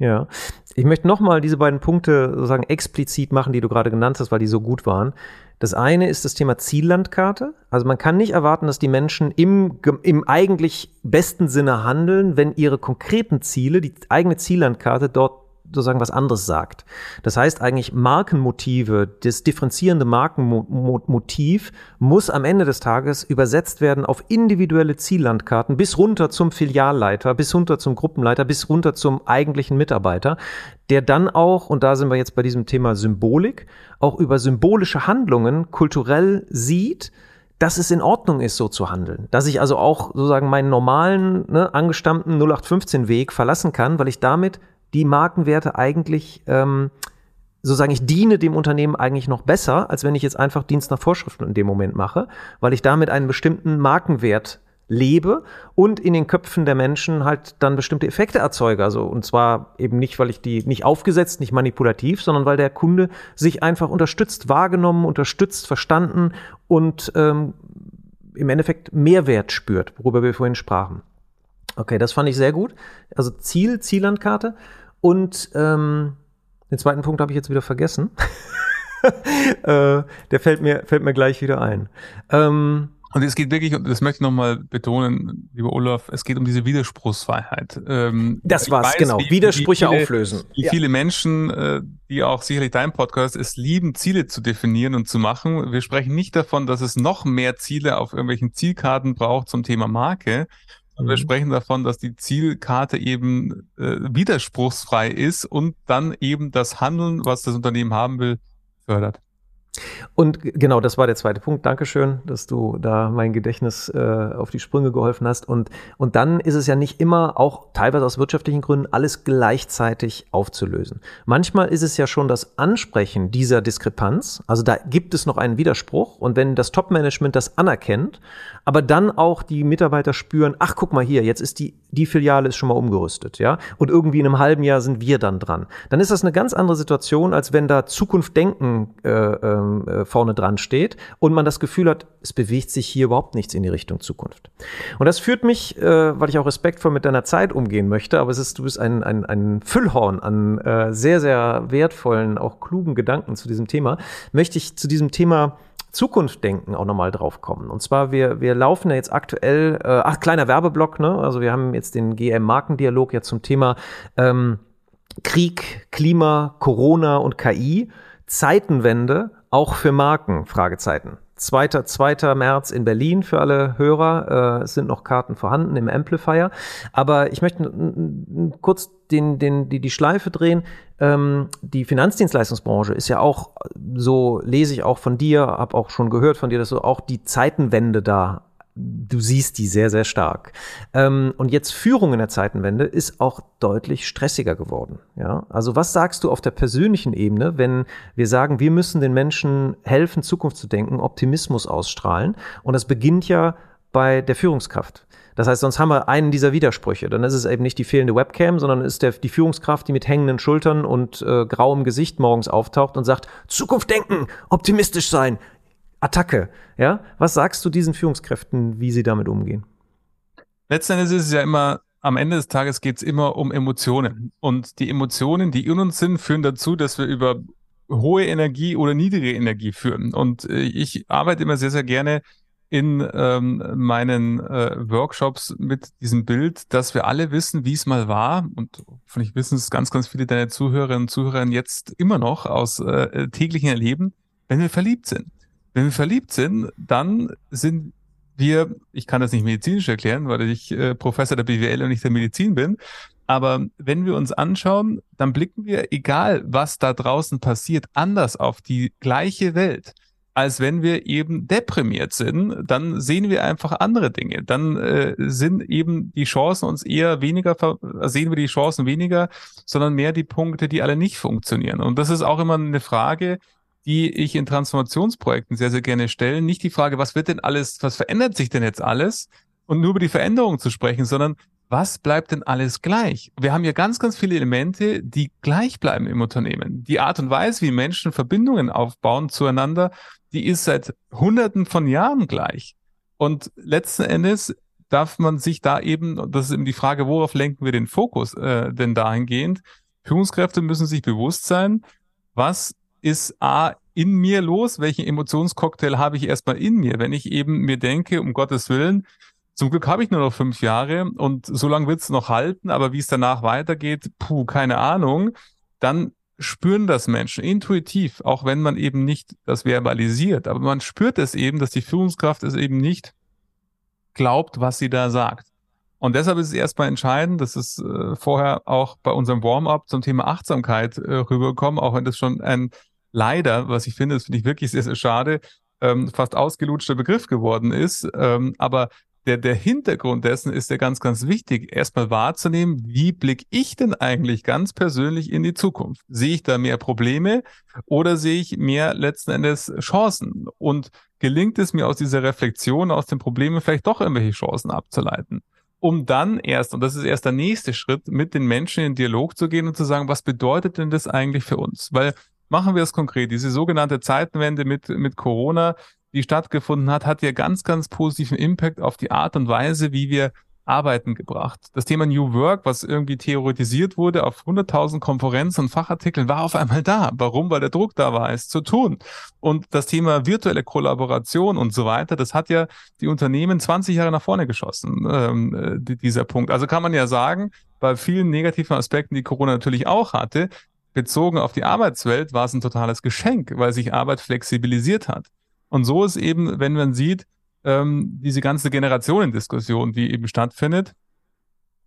Ja, ich möchte nochmal diese beiden Punkte sozusagen explizit machen, die du gerade genannt hast, weil die so gut waren. Das eine ist das Thema Ziellandkarte. Also man kann nicht erwarten, dass die Menschen im, im eigentlich besten Sinne handeln, wenn ihre konkreten Ziele, die eigene Ziellandkarte dort sozusagen was anderes sagt. Das heißt eigentlich Markenmotive, das differenzierende Markenmotiv muss am Ende des Tages übersetzt werden auf individuelle Ziellandkarten bis runter zum Filialleiter, bis runter zum Gruppenleiter, bis runter zum eigentlichen Mitarbeiter, der dann auch, und da sind wir jetzt bei diesem Thema Symbolik, auch über symbolische Handlungen kulturell sieht, dass es in Ordnung ist, so zu handeln. Dass ich also auch sozusagen meinen normalen, ne, angestammten 0815-Weg verlassen kann, weil ich damit die Markenwerte eigentlich, ähm, sozusagen, ich diene dem Unternehmen eigentlich noch besser, als wenn ich jetzt einfach Dienst nach Vorschriften in dem Moment mache, weil ich damit einen bestimmten Markenwert lebe und in den Köpfen der Menschen halt dann bestimmte Effekte erzeuge. Also, und zwar eben nicht, weil ich die nicht aufgesetzt, nicht manipulativ, sondern weil der Kunde sich einfach unterstützt, wahrgenommen, unterstützt, verstanden und ähm, im Endeffekt Mehrwert spürt, worüber wir vorhin sprachen. Okay, das fand ich sehr gut. Also Ziel, Ziellandkarte. Und ähm, den zweiten Punkt habe ich jetzt wieder vergessen. [LAUGHS] äh, der fällt mir, fällt mir gleich wieder ein. Ähm, und es geht wirklich, und das möchte ich nochmal betonen, lieber Olaf, es geht um diese Widerspruchsfreiheit. Ähm, das war's, weiß, genau. Wie, Widersprüche wie viele, auflösen. Wie ja. viele Menschen, äh, die auch sicherlich dein Podcast es lieben, Ziele zu definieren und zu machen. Wir sprechen nicht davon, dass es noch mehr Ziele auf irgendwelchen Zielkarten braucht zum Thema Marke, und wir mhm. sprechen davon, dass die Zielkarte eben äh, widerspruchsfrei ist und dann eben das Handeln, was das Unternehmen haben will, fördert. Und genau, das war der zweite Punkt. Dankeschön, dass du da mein Gedächtnis äh, auf die Sprünge geholfen hast. Und, und dann ist es ja nicht immer, auch teilweise aus wirtschaftlichen Gründen, alles gleichzeitig aufzulösen. Manchmal ist es ja schon das Ansprechen dieser Diskrepanz. Also da gibt es noch einen Widerspruch. Und wenn das Top-Management das anerkennt, aber dann auch die Mitarbeiter spüren, ach, guck mal hier, jetzt ist die, die Filiale ist schon mal umgerüstet, ja. Und irgendwie in einem halben Jahr sind wir dann dran. Dann ist das eine ganz andere Situation, als wenn da Zukunft denken äh, äh, ähm, äh, vorne dran steht und man das Gefühl hat, es bewegt sich hier überhaupt nichts in die Richtung Zukunft. Und das führt mich, äh, weil ich auch respektvoll mit deiner Zeit umgehen möchte, aber es ist, du bist ein, ein, ein Füllhorn an äh, sehr, sehr wertvollen, auch klugen Gedanken zu diesem Thema, möchte ich zu diesem Thema Zukunft denken auch nochmal drauf kommen. Und zwar, wir, wir laufen ja jetzt aktuell, äh, ach, kleiner Werbeblock, ne? Also wir haben jetzt den GM-Markendialog ja zum Thema ähm, Krieg, Klima, Corona und KI. Zeitenwende auch für Marken? Fragezeichen. 2. 2. März in Berlin für alle Hörer. Äh, es sind noch Karten vorhanden im Amplifier. Aber ich möchte kurz den, den, die, die Schleife drehen. Ähm, die Finanzdienstleistungsbranche ist ja auch, so lese ich auch von dir, habe auch schon gehört von dir, dass du auch die Zeitenwende da du siehst die sehr, sehr stark. Ähm, und jetzt Führung in der Zeitenwende ist auch deutlich stressiger geworden. Ja? Also was sagst du auf der persönlichen Ebene, wenn wir sagen, wir müssen den Menschen helfen, Zukunft zu denken, Optimismus ausstrahlen? Und das beginnt ja bei der Führungskraft. Das heißt, sonst haben wir einen dieser Widersprüche. Dann ist es eben nicht die fehlende Webcam, sondern ist der, die Führungskraft, die mit hängenden Schultern und äh, grauem Gesicht morgens auftaucht und sagt, Zukunft denken, optimistisch sein, Attacke. Ja? Was sagst du diesen Führungskräften, wie sie damit umgehen? Letzten Endes ist es ja immer, am Ende des Tages geht es immer um Emotionen. Und die Emotionen, die in uns sind, führen dazu, dass wir über hohe Energie oder niedrige Energie führen. Und äh, ich arbeite immer sehr, sehr gerne in ähm, meinen äh, Workshops mit diesem Bild, dass wir alle wissen, wie es mal war. Und hoffentlich wissen es ganz, ganz viele deiner Zuhörerinnen und Zuhörer jetzt immer noch aus äh, täglichen Erleben, wenn wir verliebt sind. Wenn wir verliebt sind, dann sind wir, ich kann das nicht medizinisch erklären, weil ich äh, Professor der BWL und nicht der Medizin bin, aber wenn wir uns anschauen, dann blicken wir, egal was da draußen passiert, anders auf die gleiche Welt als wenn wir eben deprimiert sind, dann sehen wir einfach andere Dinge. Dann äh, sind eben die Chancen uns eher weniger, sehen wir die Chancen weniger, sondern mehr die Punkte, die alle nicht funktionieren. Und das ist auch immer eine Frage, die ich in Transformationsprojekten sehr, sehr gerne stelle. Nicht die Frage, was wird denn alles, was verändert sich denn jetzt alles? Und nur über die Veränderung zu sprechen, sondern was bleibt denn alles gleich? Wir haben ja ganz, ganz viele Elemente, die gleich bleiben im Unternehmen. Die Art und Weise, wie Menschen Verbindungen aufbauen zueinander, die ist seit Hunderten von Jahren gleich. Und letzten Endes darf man sich da eben, das ist eben die Frage, worauf lenken wir den Fokus äh, denn dahingehend? Führungskräfte müssen sich bewusst sein, was ist A in mir los? Welchen Emotionscocktail habe ich erstmal in mir? Wenn ich eben mir denke, um Gottes Willen, zum Glück habe ich nur noch fünf Jahre und so lange wird es noch halten, aber wie es danach weitergeht, puh, keine Ahnung, dann spüren das Menschen intuitiv, auch wenn man eben nicht das verbalisiert. Aber man spürt es eben, dass die Führungskraft es eben nicht glaubt, was sie da sagt. Und deshalb ist es erstmal entscheidend, dass es äh, vorher auch bei unserem Warm-up zum Thema Achtsamkeit äh, rüberkommt, auch wenn das schon ein leider, was ich finde, das finde ich wirklich sehr, sehr schade, ähm, fast ausgelutschter Begriff geworden ist. Ähm, aber der, der Hintergrund dessen ist ja ganz, ganz wichtig, erstmal wahrzunehmen, wie blicke ich denn eigentlich ganz persönlich in die Zukunft? Sehe ich da mehr Probleme oder sehe ich mehr letzten Endes Chancen? Und gelingt es mir aus dieser Reflexion, aus den Problemen vielleicht doch irgendwelche Chancen abzuleiten? Um dann erst, und das ist erst der nächste Schritt, mit den Menschen in Dialog zu gehen und zu sagen, was bedeutet denn das eigentlich für uns? Weil machen wir es konkret, diese sogenannte Zeitenwende mit, mit Corona, die stattgefunden hat, hat ja ganz, ganz positiven Impact auf die Art und Weise, wie wir Arbeiten gebracht. Das Thema New Work, was irgendwie theoretisiert wurde auf 100.000 Konferenzen und Fachartikeln, war auf einmal da. Warum? Weil der Druck da war, es zu tun. Und das Thema virtuelle Kollaboration und so weiter, das hat ja die Unternehmen 20 Jahre nach vorne geschossen, ähm, äh, dieser Punkt. Also kann man ja sagen, bei vielen negativen Aspekten, die Corona natürlich auch hatte, bezogen auf die Arbeitswelt, war es ein totales Geschenk, weil sich Arbeit flexibilisiert hat. Und so ist eben, wenn man sieht, ähm, diese ganze Generationendiskussion, die eben stattfindet,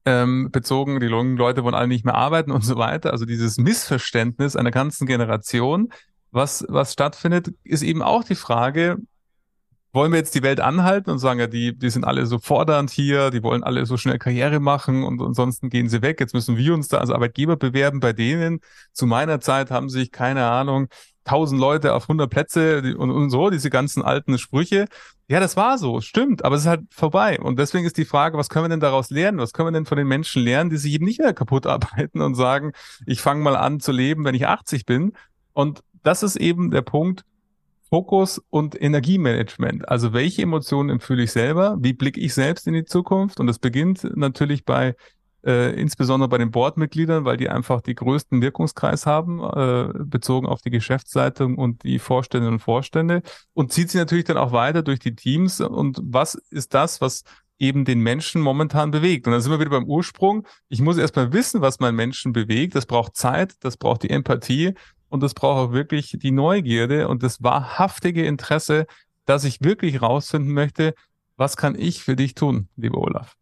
ähm, bezogen, die jungen Leute wollen alle nicht mehr arbeiten und so weiter. Also dieses Missverständnis einer ganzen Generation, was, was stattfindet, ist eben auch die Frage, wollen wir jetzt die Welt anhalten und sagen, ja, die, die sind alle so fordernd hier, die wollen alle so schnell Karriere machen und ansonsten gehen sie weg. Jetzt müssen wir uns da als Arbeitgeber bewerben bei denen. Zu meiner Zeit haben sich, keine Ahnung, 1000 Leute auf 100 Plätze und, und so, diese ganzen alten Sprüche. Ja, das war so, stimmt, aber es ist halt vorbei. Und deswegen ist die Frage, was können wir denn daraus lernen? Was können wir denn von den Menschen lernen, die sich eben nicht mehr kaputt [LAUGHS] arbeiten und sagen, ich fange mal an zu leben, wenn ich 80 bin? Und das ist eben der Punkt, Fokus und Energiemanagement. Also welche Emotionen empfühle ich selber? Wie blicke ich selbst in die Zukunft? Und das beginnt natürlich bei äh, insbesondere bei den Boardmitgliedern, weil die einfach die größten Wirkungskreis haben, äh, bezogen auf die Geschäftsleitung und die Vorständinnen und Vorstände und zieht sich natürlich dann auch weiter durch die Teams. Und was ist das, was eben den Menschen momentan bewegt. Und dann sind wir wieder beim Ursprung. Ich muss erstmal wissen, was meinen Menschen bewegt. Das braucht Zeit, das braucht die Empathie und das braucht auch wirklich die Neugierde und das wahrhaftige Interesse, dass ich wirklich rausfinden möchte, was kann ich für dich tun, lieber Olaf.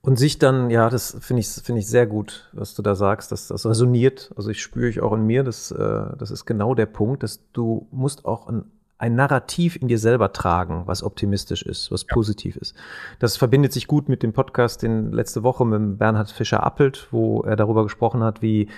Und sich dann, ja, das finde ich, finde ich sehr gut, was du da sagst, dass das resoniert. Also ich spüre ich auch in mir, das, äh, das ist genau der Punkt, dass du musst auch ein, ein Narrativ in dir selber tragen, was optimistisch ist, was ja. positiv ist. Das verbindet sich gut mit dem Podcast, den letzte Woche mit Bernhard Fischer-Appelt, wo er darüber gesprochen hat, wie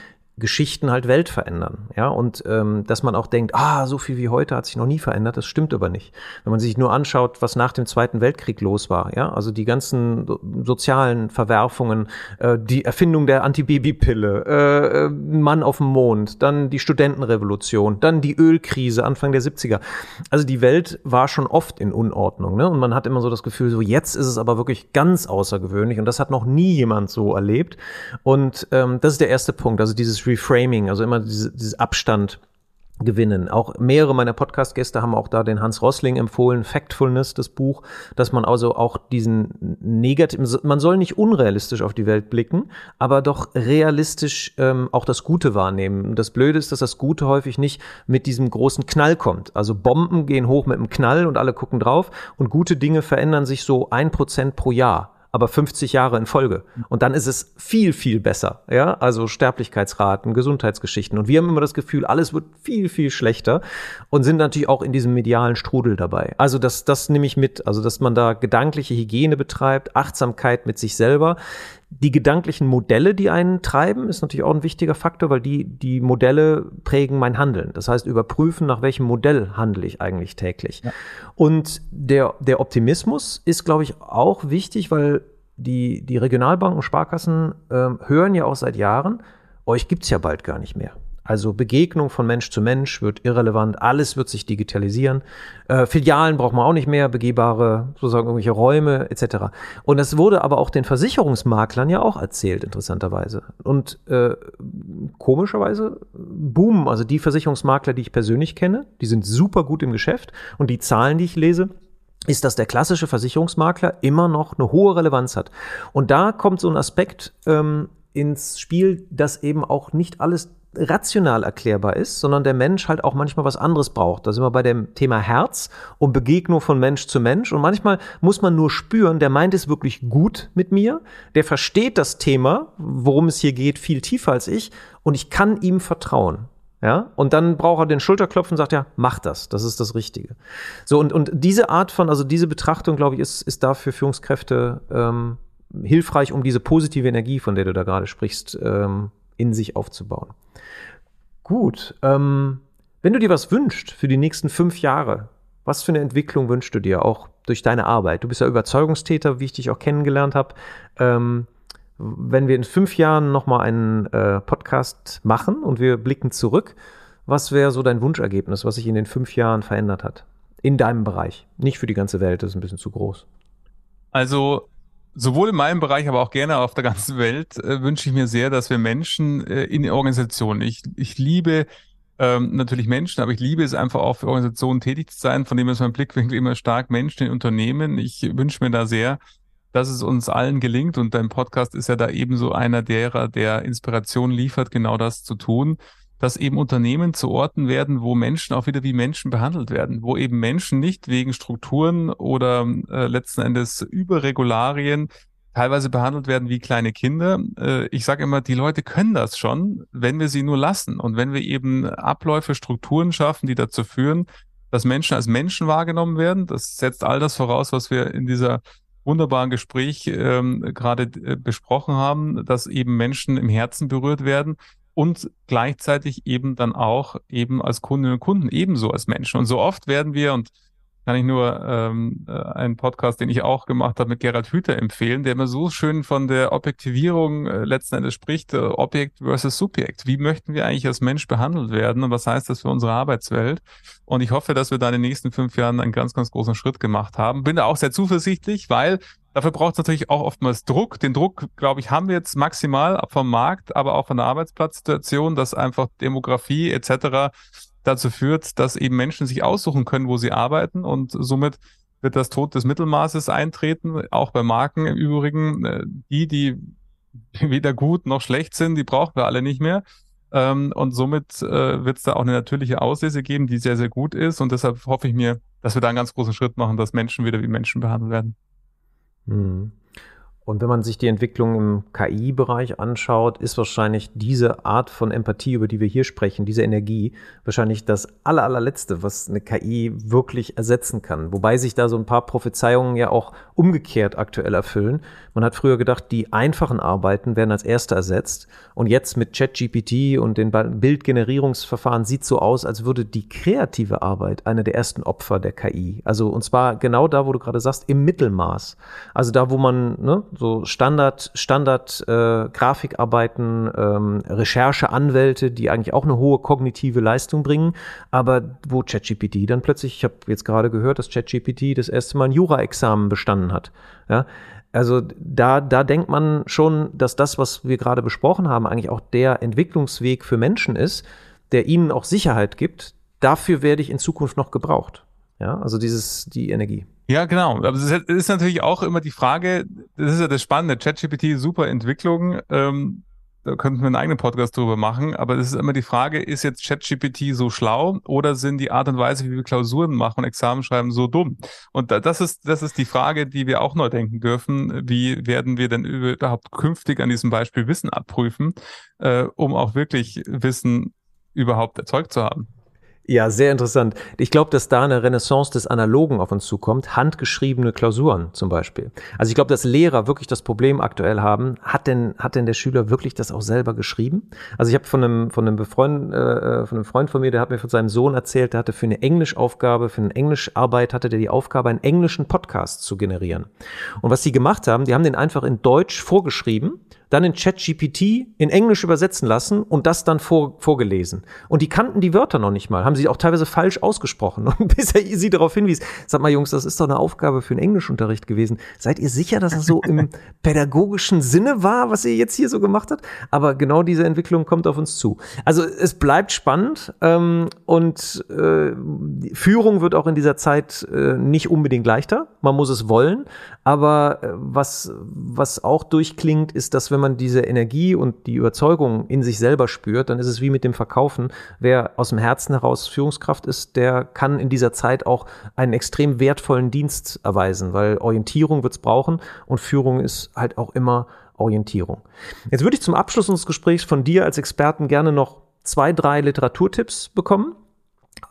Geschichten halt Welt verändern. Ja, und ähm, dass man auch denkt, ah, so viel wie heute hat sich noch nie verändert, das stimmt aber nicht. Wenn man sich nur anschaut, was nach dem Zweiten Weltkrieg los war, ja, also die ganzen sozialen Verwerfungen, äh, die Erfindung der Antibabypille, äh, äh Mann auf dem Mond, dann die Studentenrevolution, dann die Ölkrise Anfang der 70er. Also die Welt war schon oft in Unordnung, ne? Und man hat immer so das Gefühl, so jetzt ist es aber wirklich ganz außergewöhnlich und das hat noch nie jemand so erlebt. Und ähm, das ist der erste Punkt, also dieses Reframing, also immer diese, dieses Abstand gewinnen. Auch mehrere meiner Podcast-Gäste haben auch da den Hans Rossling empfohlen, Factfulness, das Buch, dass man also auch diesen negativen, man soll nicht unrealistisch auf die Welt blicken, aber doch realistisch ähm, auch das Gute wahrnehmen. Das Blöde ist, dass das Gute häufig nicht mit diesem großen Knall kommt. Also Bomben gehen hoch mit einem Knall und alle gucken drauf und gute Dinge verändern sich so ein Prozent pro Jahr aber 50 Jahre in Folge. Und dann ist es viel, viel besser. Ja, also Sterblichkeitsraten, Gesundheitsgeschichten. Und wir haben immer das Gefühl, alles wird viel, viel schlechter und sind natürlich auch in diesem medialen Strudel dabei. Also das, das nehme ich mit. Also, dass man da gedankliche Hygiene betreibt, Achtsamkeit mit sich selber. Die gedanklichen Modelle, die einen treiben, ist natürlich auch ein wichtiger Faktor, weil die, die Modelle prägen mein Handeln. Das heißt, überprüfen, nach welchem Modell handle ich eigentlich täglich. Ja. Und der, der Optimismus ist, glaube ich, auch wichtig, weil die, die Regionalbanken, Sparkassen äh, hören ja auch seit Jahren, euch gibt's ja bald gar nicht mehr. Also Begegnung von Mensch zu Mensch wird irrelevant, alles wird sich digitalisieren. Äh, Filialen braucht man auch nicht mehr, begehbare, sozusagen irgendwelche Räume etc. Und das wurde aber auch den Versicherungsmaklern ja auch erzählt, interessanterweise. Und äh, komischerweise boomen, also die Versicherungsmakler, die ich persönlich kenne, die sind super gut im Geschäft und die Zahlen, die ich lese, ist, dass der klassische Versicherungsmakler immer noch eine hohe Relevanz hat. Und da kommt so ein Aspekt ähm, ins Spiel, dass eben auch nicht alles rational erklärbar ist, sondern der Mensch halt auch manchmal was anderes braucht. Da sind wir bei dem Thema Herz und Begegnung von Mensch zu Mensch. Und manchmal muss man nur spüren, der meint es wirklich gut mit mir, der versteht das Thema, worum es hier geht, viel tiefer als ich und ich kann ihm vertrauen. Ja, und dann braucht er den Schulterklopfen und sagt, ja, mach das, das ist das Richtige. So, und, und diese Art von, also diese Betrachtung, glaube ich, ist, ist da für Führungskräfte ähm, hilfreich, um diese positive Energie, von der du da gerade sprichst, ähm, in sich aufzubauen. Gut. Ähm, wenn du dir was wünschst für die nächsten fünf Jahre, was für eine Entwicklung wünschst du dir auch durch deine Arbeit? Du bist ja Überzeugungstäter, wie ich dich auch kennengelernt habe. Ähm, wenn wir in fünf Jahren nochmal einen äh, Podcast machen und wir blicken zurück, was wäre so dein Wunschergebnis, was sich in den fünf Jahren verändert hat? In deinem Bereich. Nicht für die ganze Welt, das ist ein bisschen zu groß. Also sowohl in meinem Bereich, aber auch gerne auf der ganzen Welt äh, wünsche ich mir sehr, dass wir Menschen äh, in Organisationen, ich, ich liebe ähm, natürlich Menschen, aber ich liebe es einfach auch für Organisationen tätig zu sein, von dem ist mein Blickwinkel immer stark Menschen in Unternehmen. Ich wünsche mir da sehr, dass es uns allen gelingt und dein Podcast ist ja da ebenso einer derer, der Inspiration liefert, genau das zu tun dass eben Unternehmen zu Orten werden, wo Menschen auch wieder wie Menschen behandelt werden, wo eben Menschen nicht wegen Strukturen oder äh, letzten Endes Überregularien teilweise behandelt werden wie kleine Kinder. Äh, ich sage immer, die Leute können das schon, wenn wir sie nur lassen und wenn wir eben Abläufe, Strukturen schaffen, die dazu führen, dass Menschen als Menschen wahrgenommen werden. Das setzt all das voraus, was wir in dieser wunderbaren Gespräch ähm, gerade äh, besprochen haben, dass eben Menschen im Herzen berührt werden und gleichzeitig eben dann auch eben als Kundinnen und Kunden ebenso als Menschen. Und so oft werden wir, und kann ich nur ähm, äh, einen Podcast, den ich auch gemacht habe mit Gerald Hüther empfehlen, der immer so schön von der Objektivierung äh, letzten Endes spricht, äh, Objekt versus Subjekt. Wie möchten wir eigentlich als Mensch behandelt werden und was heißt das für unsere Arbeitswelt? Und ich hoffe, dass wir da in den nächsten fünf Jahren einen ganz, ganz großen Schritt gemacht haben. Bin da auch sehr zuversichtlich, weil Dafür braucht es natürlich auch oftmals Druck. Den Druck, glaube ich, haben wir jetzt maximal vom Markt, aber auch von der Arbeitsplatzsituation, dass einfach Demografie etc. dazu führt, dass eben Menschen sich aussuchen können, wo sie arbeiten und somit wird das Tod des Mittelmaßes eintreten, auch bei Marken im Übrigen. Äh, die, die [LAUGHS] weder gut noch schlecht sind, die brauchen wir alle nicht mehr. Ähm, und somit äh, wird es da auch eine natürliche Auslese geben, die sehr, sehr gut ist. Und deshalb hoffe ich mir, dass wir da einen ganz großen Schritt machen, dass Menschen wieder wie Menschen behandelt werden. Mhm. Und wenn man sich die Entwicklung im KI-Bereich anschaut, ist wahrscheinlich diese Art von Empathie, über die wir hier sprechen, diese Energie, wahrscheinlich das aller, allerletzte, was eine KI wirklich ersetzen kann. Wobei sich da so ein paar Prophezeiungen ja auch umgekehrt aktuell erfüllen. Man hat früher gedacht, die einfachen Arbeiten werden als erste ersetzt. Und jetzt mit ChatGPT und den Bildgenerierungsverfahren sieht so aus, als würde die kreative Arbeit eine der ersten Opfer der KI. Also, und zwar genau da, wo du gerade sagst, im Mittelmaß. Also da, wo man, ne, so Standard, Standard äh, Grafikarbeiten, ähm, Rechercheanwälte, die eigentlich auch eine hohe kognitive Leistung bringen, aber wo ChatGPT dann plötzlich, ich habe jetzt gerade gehört, dass ChatGPT das erste Mal ein Jura-Examen bestanden hat. Ja, also da, da denkt man schon, dass das, was wir gerade besprochen haben, eigentlich auch der Entwicklungsweg für Menschen ist, der ihnen auch Sicherheit gibt. Dafür werde ich in Zukunft noch gebraucht. Ja, also dieses, die Energie. Ja, genau. Aber es ist natürlich auch immer die Frage, das ist ja das Spannende, ChatGPT, super Entwicklung. Ähm, da könnten wir einen eigenen Podcast drüber machen, aber es ist immer die Frage, ist jetzt ChatGPT so schlau oder sind die Art und Weise, wie wir Klausuren machen und Examen schreiben, so dumm? Und das ist, das ist die Frage, die wir auch neu denken dürfen. Wie werden wir denn überhaupt künftig an diesem Beispiel Wissen abprüfen, äh, um auch wirklich Wissen überhaupt erzeugt zu haben? Ja, sehr interessant. Ich glaube, dass da eine Renaissance des Analogen auf uns zukommt. Handgeschriebene Klausuren zum Beispiel. Also ich glaube, dass Lehrer wirklich das Problem aktuell haben. Hat denn, hat denn der Schüler wirklich das auch selber geschrieben? Also ich habe von einem, von einem Befreund, äh, von einem Freund von mir, der hat mir von seinem Sohn erzählt, der hatte für eine Englischaufgabe, für eine Englischarbeit hatte der die Aufgabe, einen englischen Podcast zu generieren. Und was sie gemacht haben, die haben den einfach in Deutsch vorgeschrieben dann in ChatGPT in Englisch übersetzen lassen und das dann vor, vorgelesen. Und die kannten die Wörter noch nicht mal, haben sie auch teilweise falsch ausgesprochen. [LAUGHS] Und bis er sie darauf hinwies, sag mal Jungs, das ist doch eine Aufgabe für einen Englischunterricht gewesen. Seid ihr sicher, dass das so im [LAUGHS] pädagogischen Sinne war, was ihr jetzt hier so gemacht habt? Aber genau diese Entwicklung kommt auf uns zu. Also es bleibt spannend ähm, und äh, Führung wird auch in dieser Zeit äh, nicht unbedingt leichter. Man muss es wollen. Aber äh, was, was auch durchklingt, ist, dass wenn wenn man diese Energie und die Überzeugung in sich selber spürt, dann ist es wie mit dem Verkaufen. Wer aus dem Herzen heraus Führungskraft ist, der kann in dieser Zeit auch einen extrem wertvollen Dienst erweisen, weil Orientierung wird es brauchen und Führung ist halt auch immer Orientierung. Jetzt würde ich zum Abschluss unseres Gesprächs von dir als Experten gerne noch zwei, drei Literaturtipps bekommen.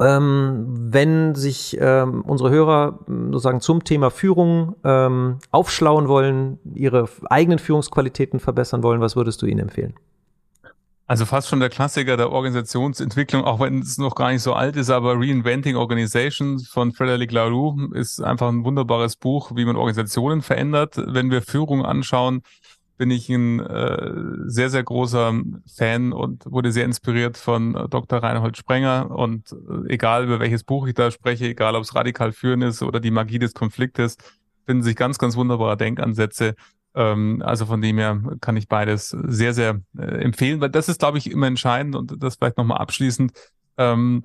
Ähm, wenn sich ähm, unsere Hörer sozusagen zum Thema Führung ähm, aufschlauen wollen, ihre eigenen Führungsqualitäten verbessern wollen, was würdest du ihnen empfehlen? Also fast schon der Klassiker der Organisationsentwicklung, auch wenn es noch gar nicht so alt ist, aber Reinventing Organizations von Frederic Laloux ist einfach ein wunderbares Buch, wie man Organisationen verändert. Wenn wir Führung anschauen, bin ich ein äh, sehr, sehr großer Fan und wurde sehr inspiriert von äh, Dr. Reinhold Sprenger. Und äh, egal über welches Buch ich da spreche, egal ob es radikal führen ist oder die Magie des Konfliktes, finden sich ganz, ganz wunderbare Denkansätze. Ähm, also von dem her kann ich beides sehr, sehr äh, empfehlen, weil das ist, glaube ich, immer entscheidend und das vielleicht nochmal abschließend. Ähm,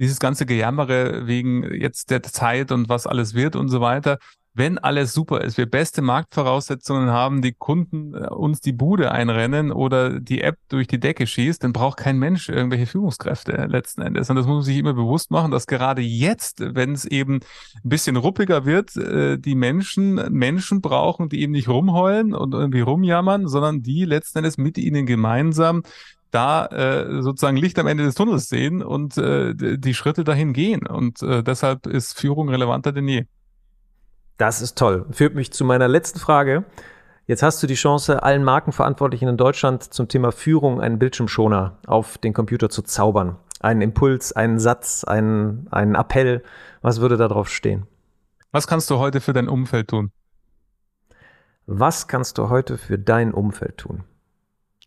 dieses ganze Gejammere wegen jetzt der Zeit und was alles wird und so weiter wenn alles super ist, wir beste Marktvoraussetzungen haben, die Kunden äh, uns die Bude einrennen oder die App durch die Decke schießt, dann braucht kein Mensch irgendwelche Führungskräfte letzten Endes. Und das muss man sich immer bewusst machen, dass gerade jetzt, wenn es eben ein bisschen ruppiger wird, äh, die Menschen Menschen brauchen, die eben nicht rumheulen und irgendwie rumjammern, sondern die letzten Endes mit ihnen gemeinsam da äh, sozusagen Licht am Ende des Tunnels sehen und äh, die Schritte dahin gehen. Und äh, deshalb ist Führung relevanter denn je. Das ist toll. Führt mich zu meiner letzten Frage. Jetzt hast du die Chance, allen Markenverantwortlichen in Deutschland zum Thema Führung einen Bildschirmschoner auf den Computer zu zaubern. Einen Impuls, einen Satz, einen, einen Appell. Was würde da drauf stehen? Was kannst du heute für dein Umfeld tun? Was kannst du heute für dein Umfeld tun?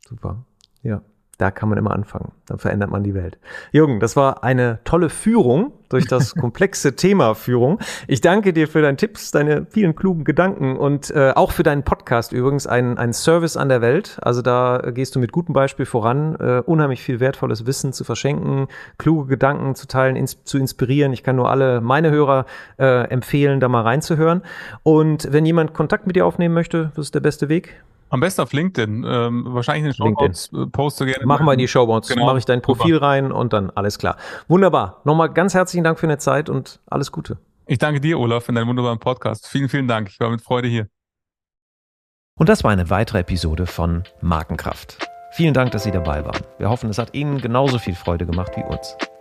Super. Ja. Da kann man immer anfangen. Dann verändert man die Welt. Jürgen, das war eine tolle Führung durch das [LAUGHS] komplexe Thema Führung. Ich danke dir für deine Tipps, deine vielen klugen Gedanken und äh, auch für deinen Podcast übrigens, ein, ein Service an der Welt. Also da gehst du mit gutem Beispiel voran, äh, unheimlich viel wertvolles Wissen zu verschenken, kluge Gedanken zu teilen, ins, zu inspirieren. Ich kann nur alle meine Hörer äh, empfehlen, da mal reinzuhören. Und wenn jemand Kontakt mit dir aufnehmen möchte, was ist der beste Weg? Am besten auf LinkedIn. Ähm, wahrscheinlich in den Shownotes äh, poste gerne. Machen wir in die Shownotes. Genau. Mache ich dein Profil Super. rein und dann alles klar. Wunderbar. Nochmal ganz herzlichen Dank für deine Zeit und alles Gute. Ich danke dir, Olaf, für deinen wunderbaren Podcast. Vielen, vielen Dank. Ich war mit Freude hier. Und das war eine weitere Episode von Markenkraft. Vielen Dank, dass Sie dabei waren. Wir hoffen, es hat Ihnen genauso viel Freude gemacht wie uns.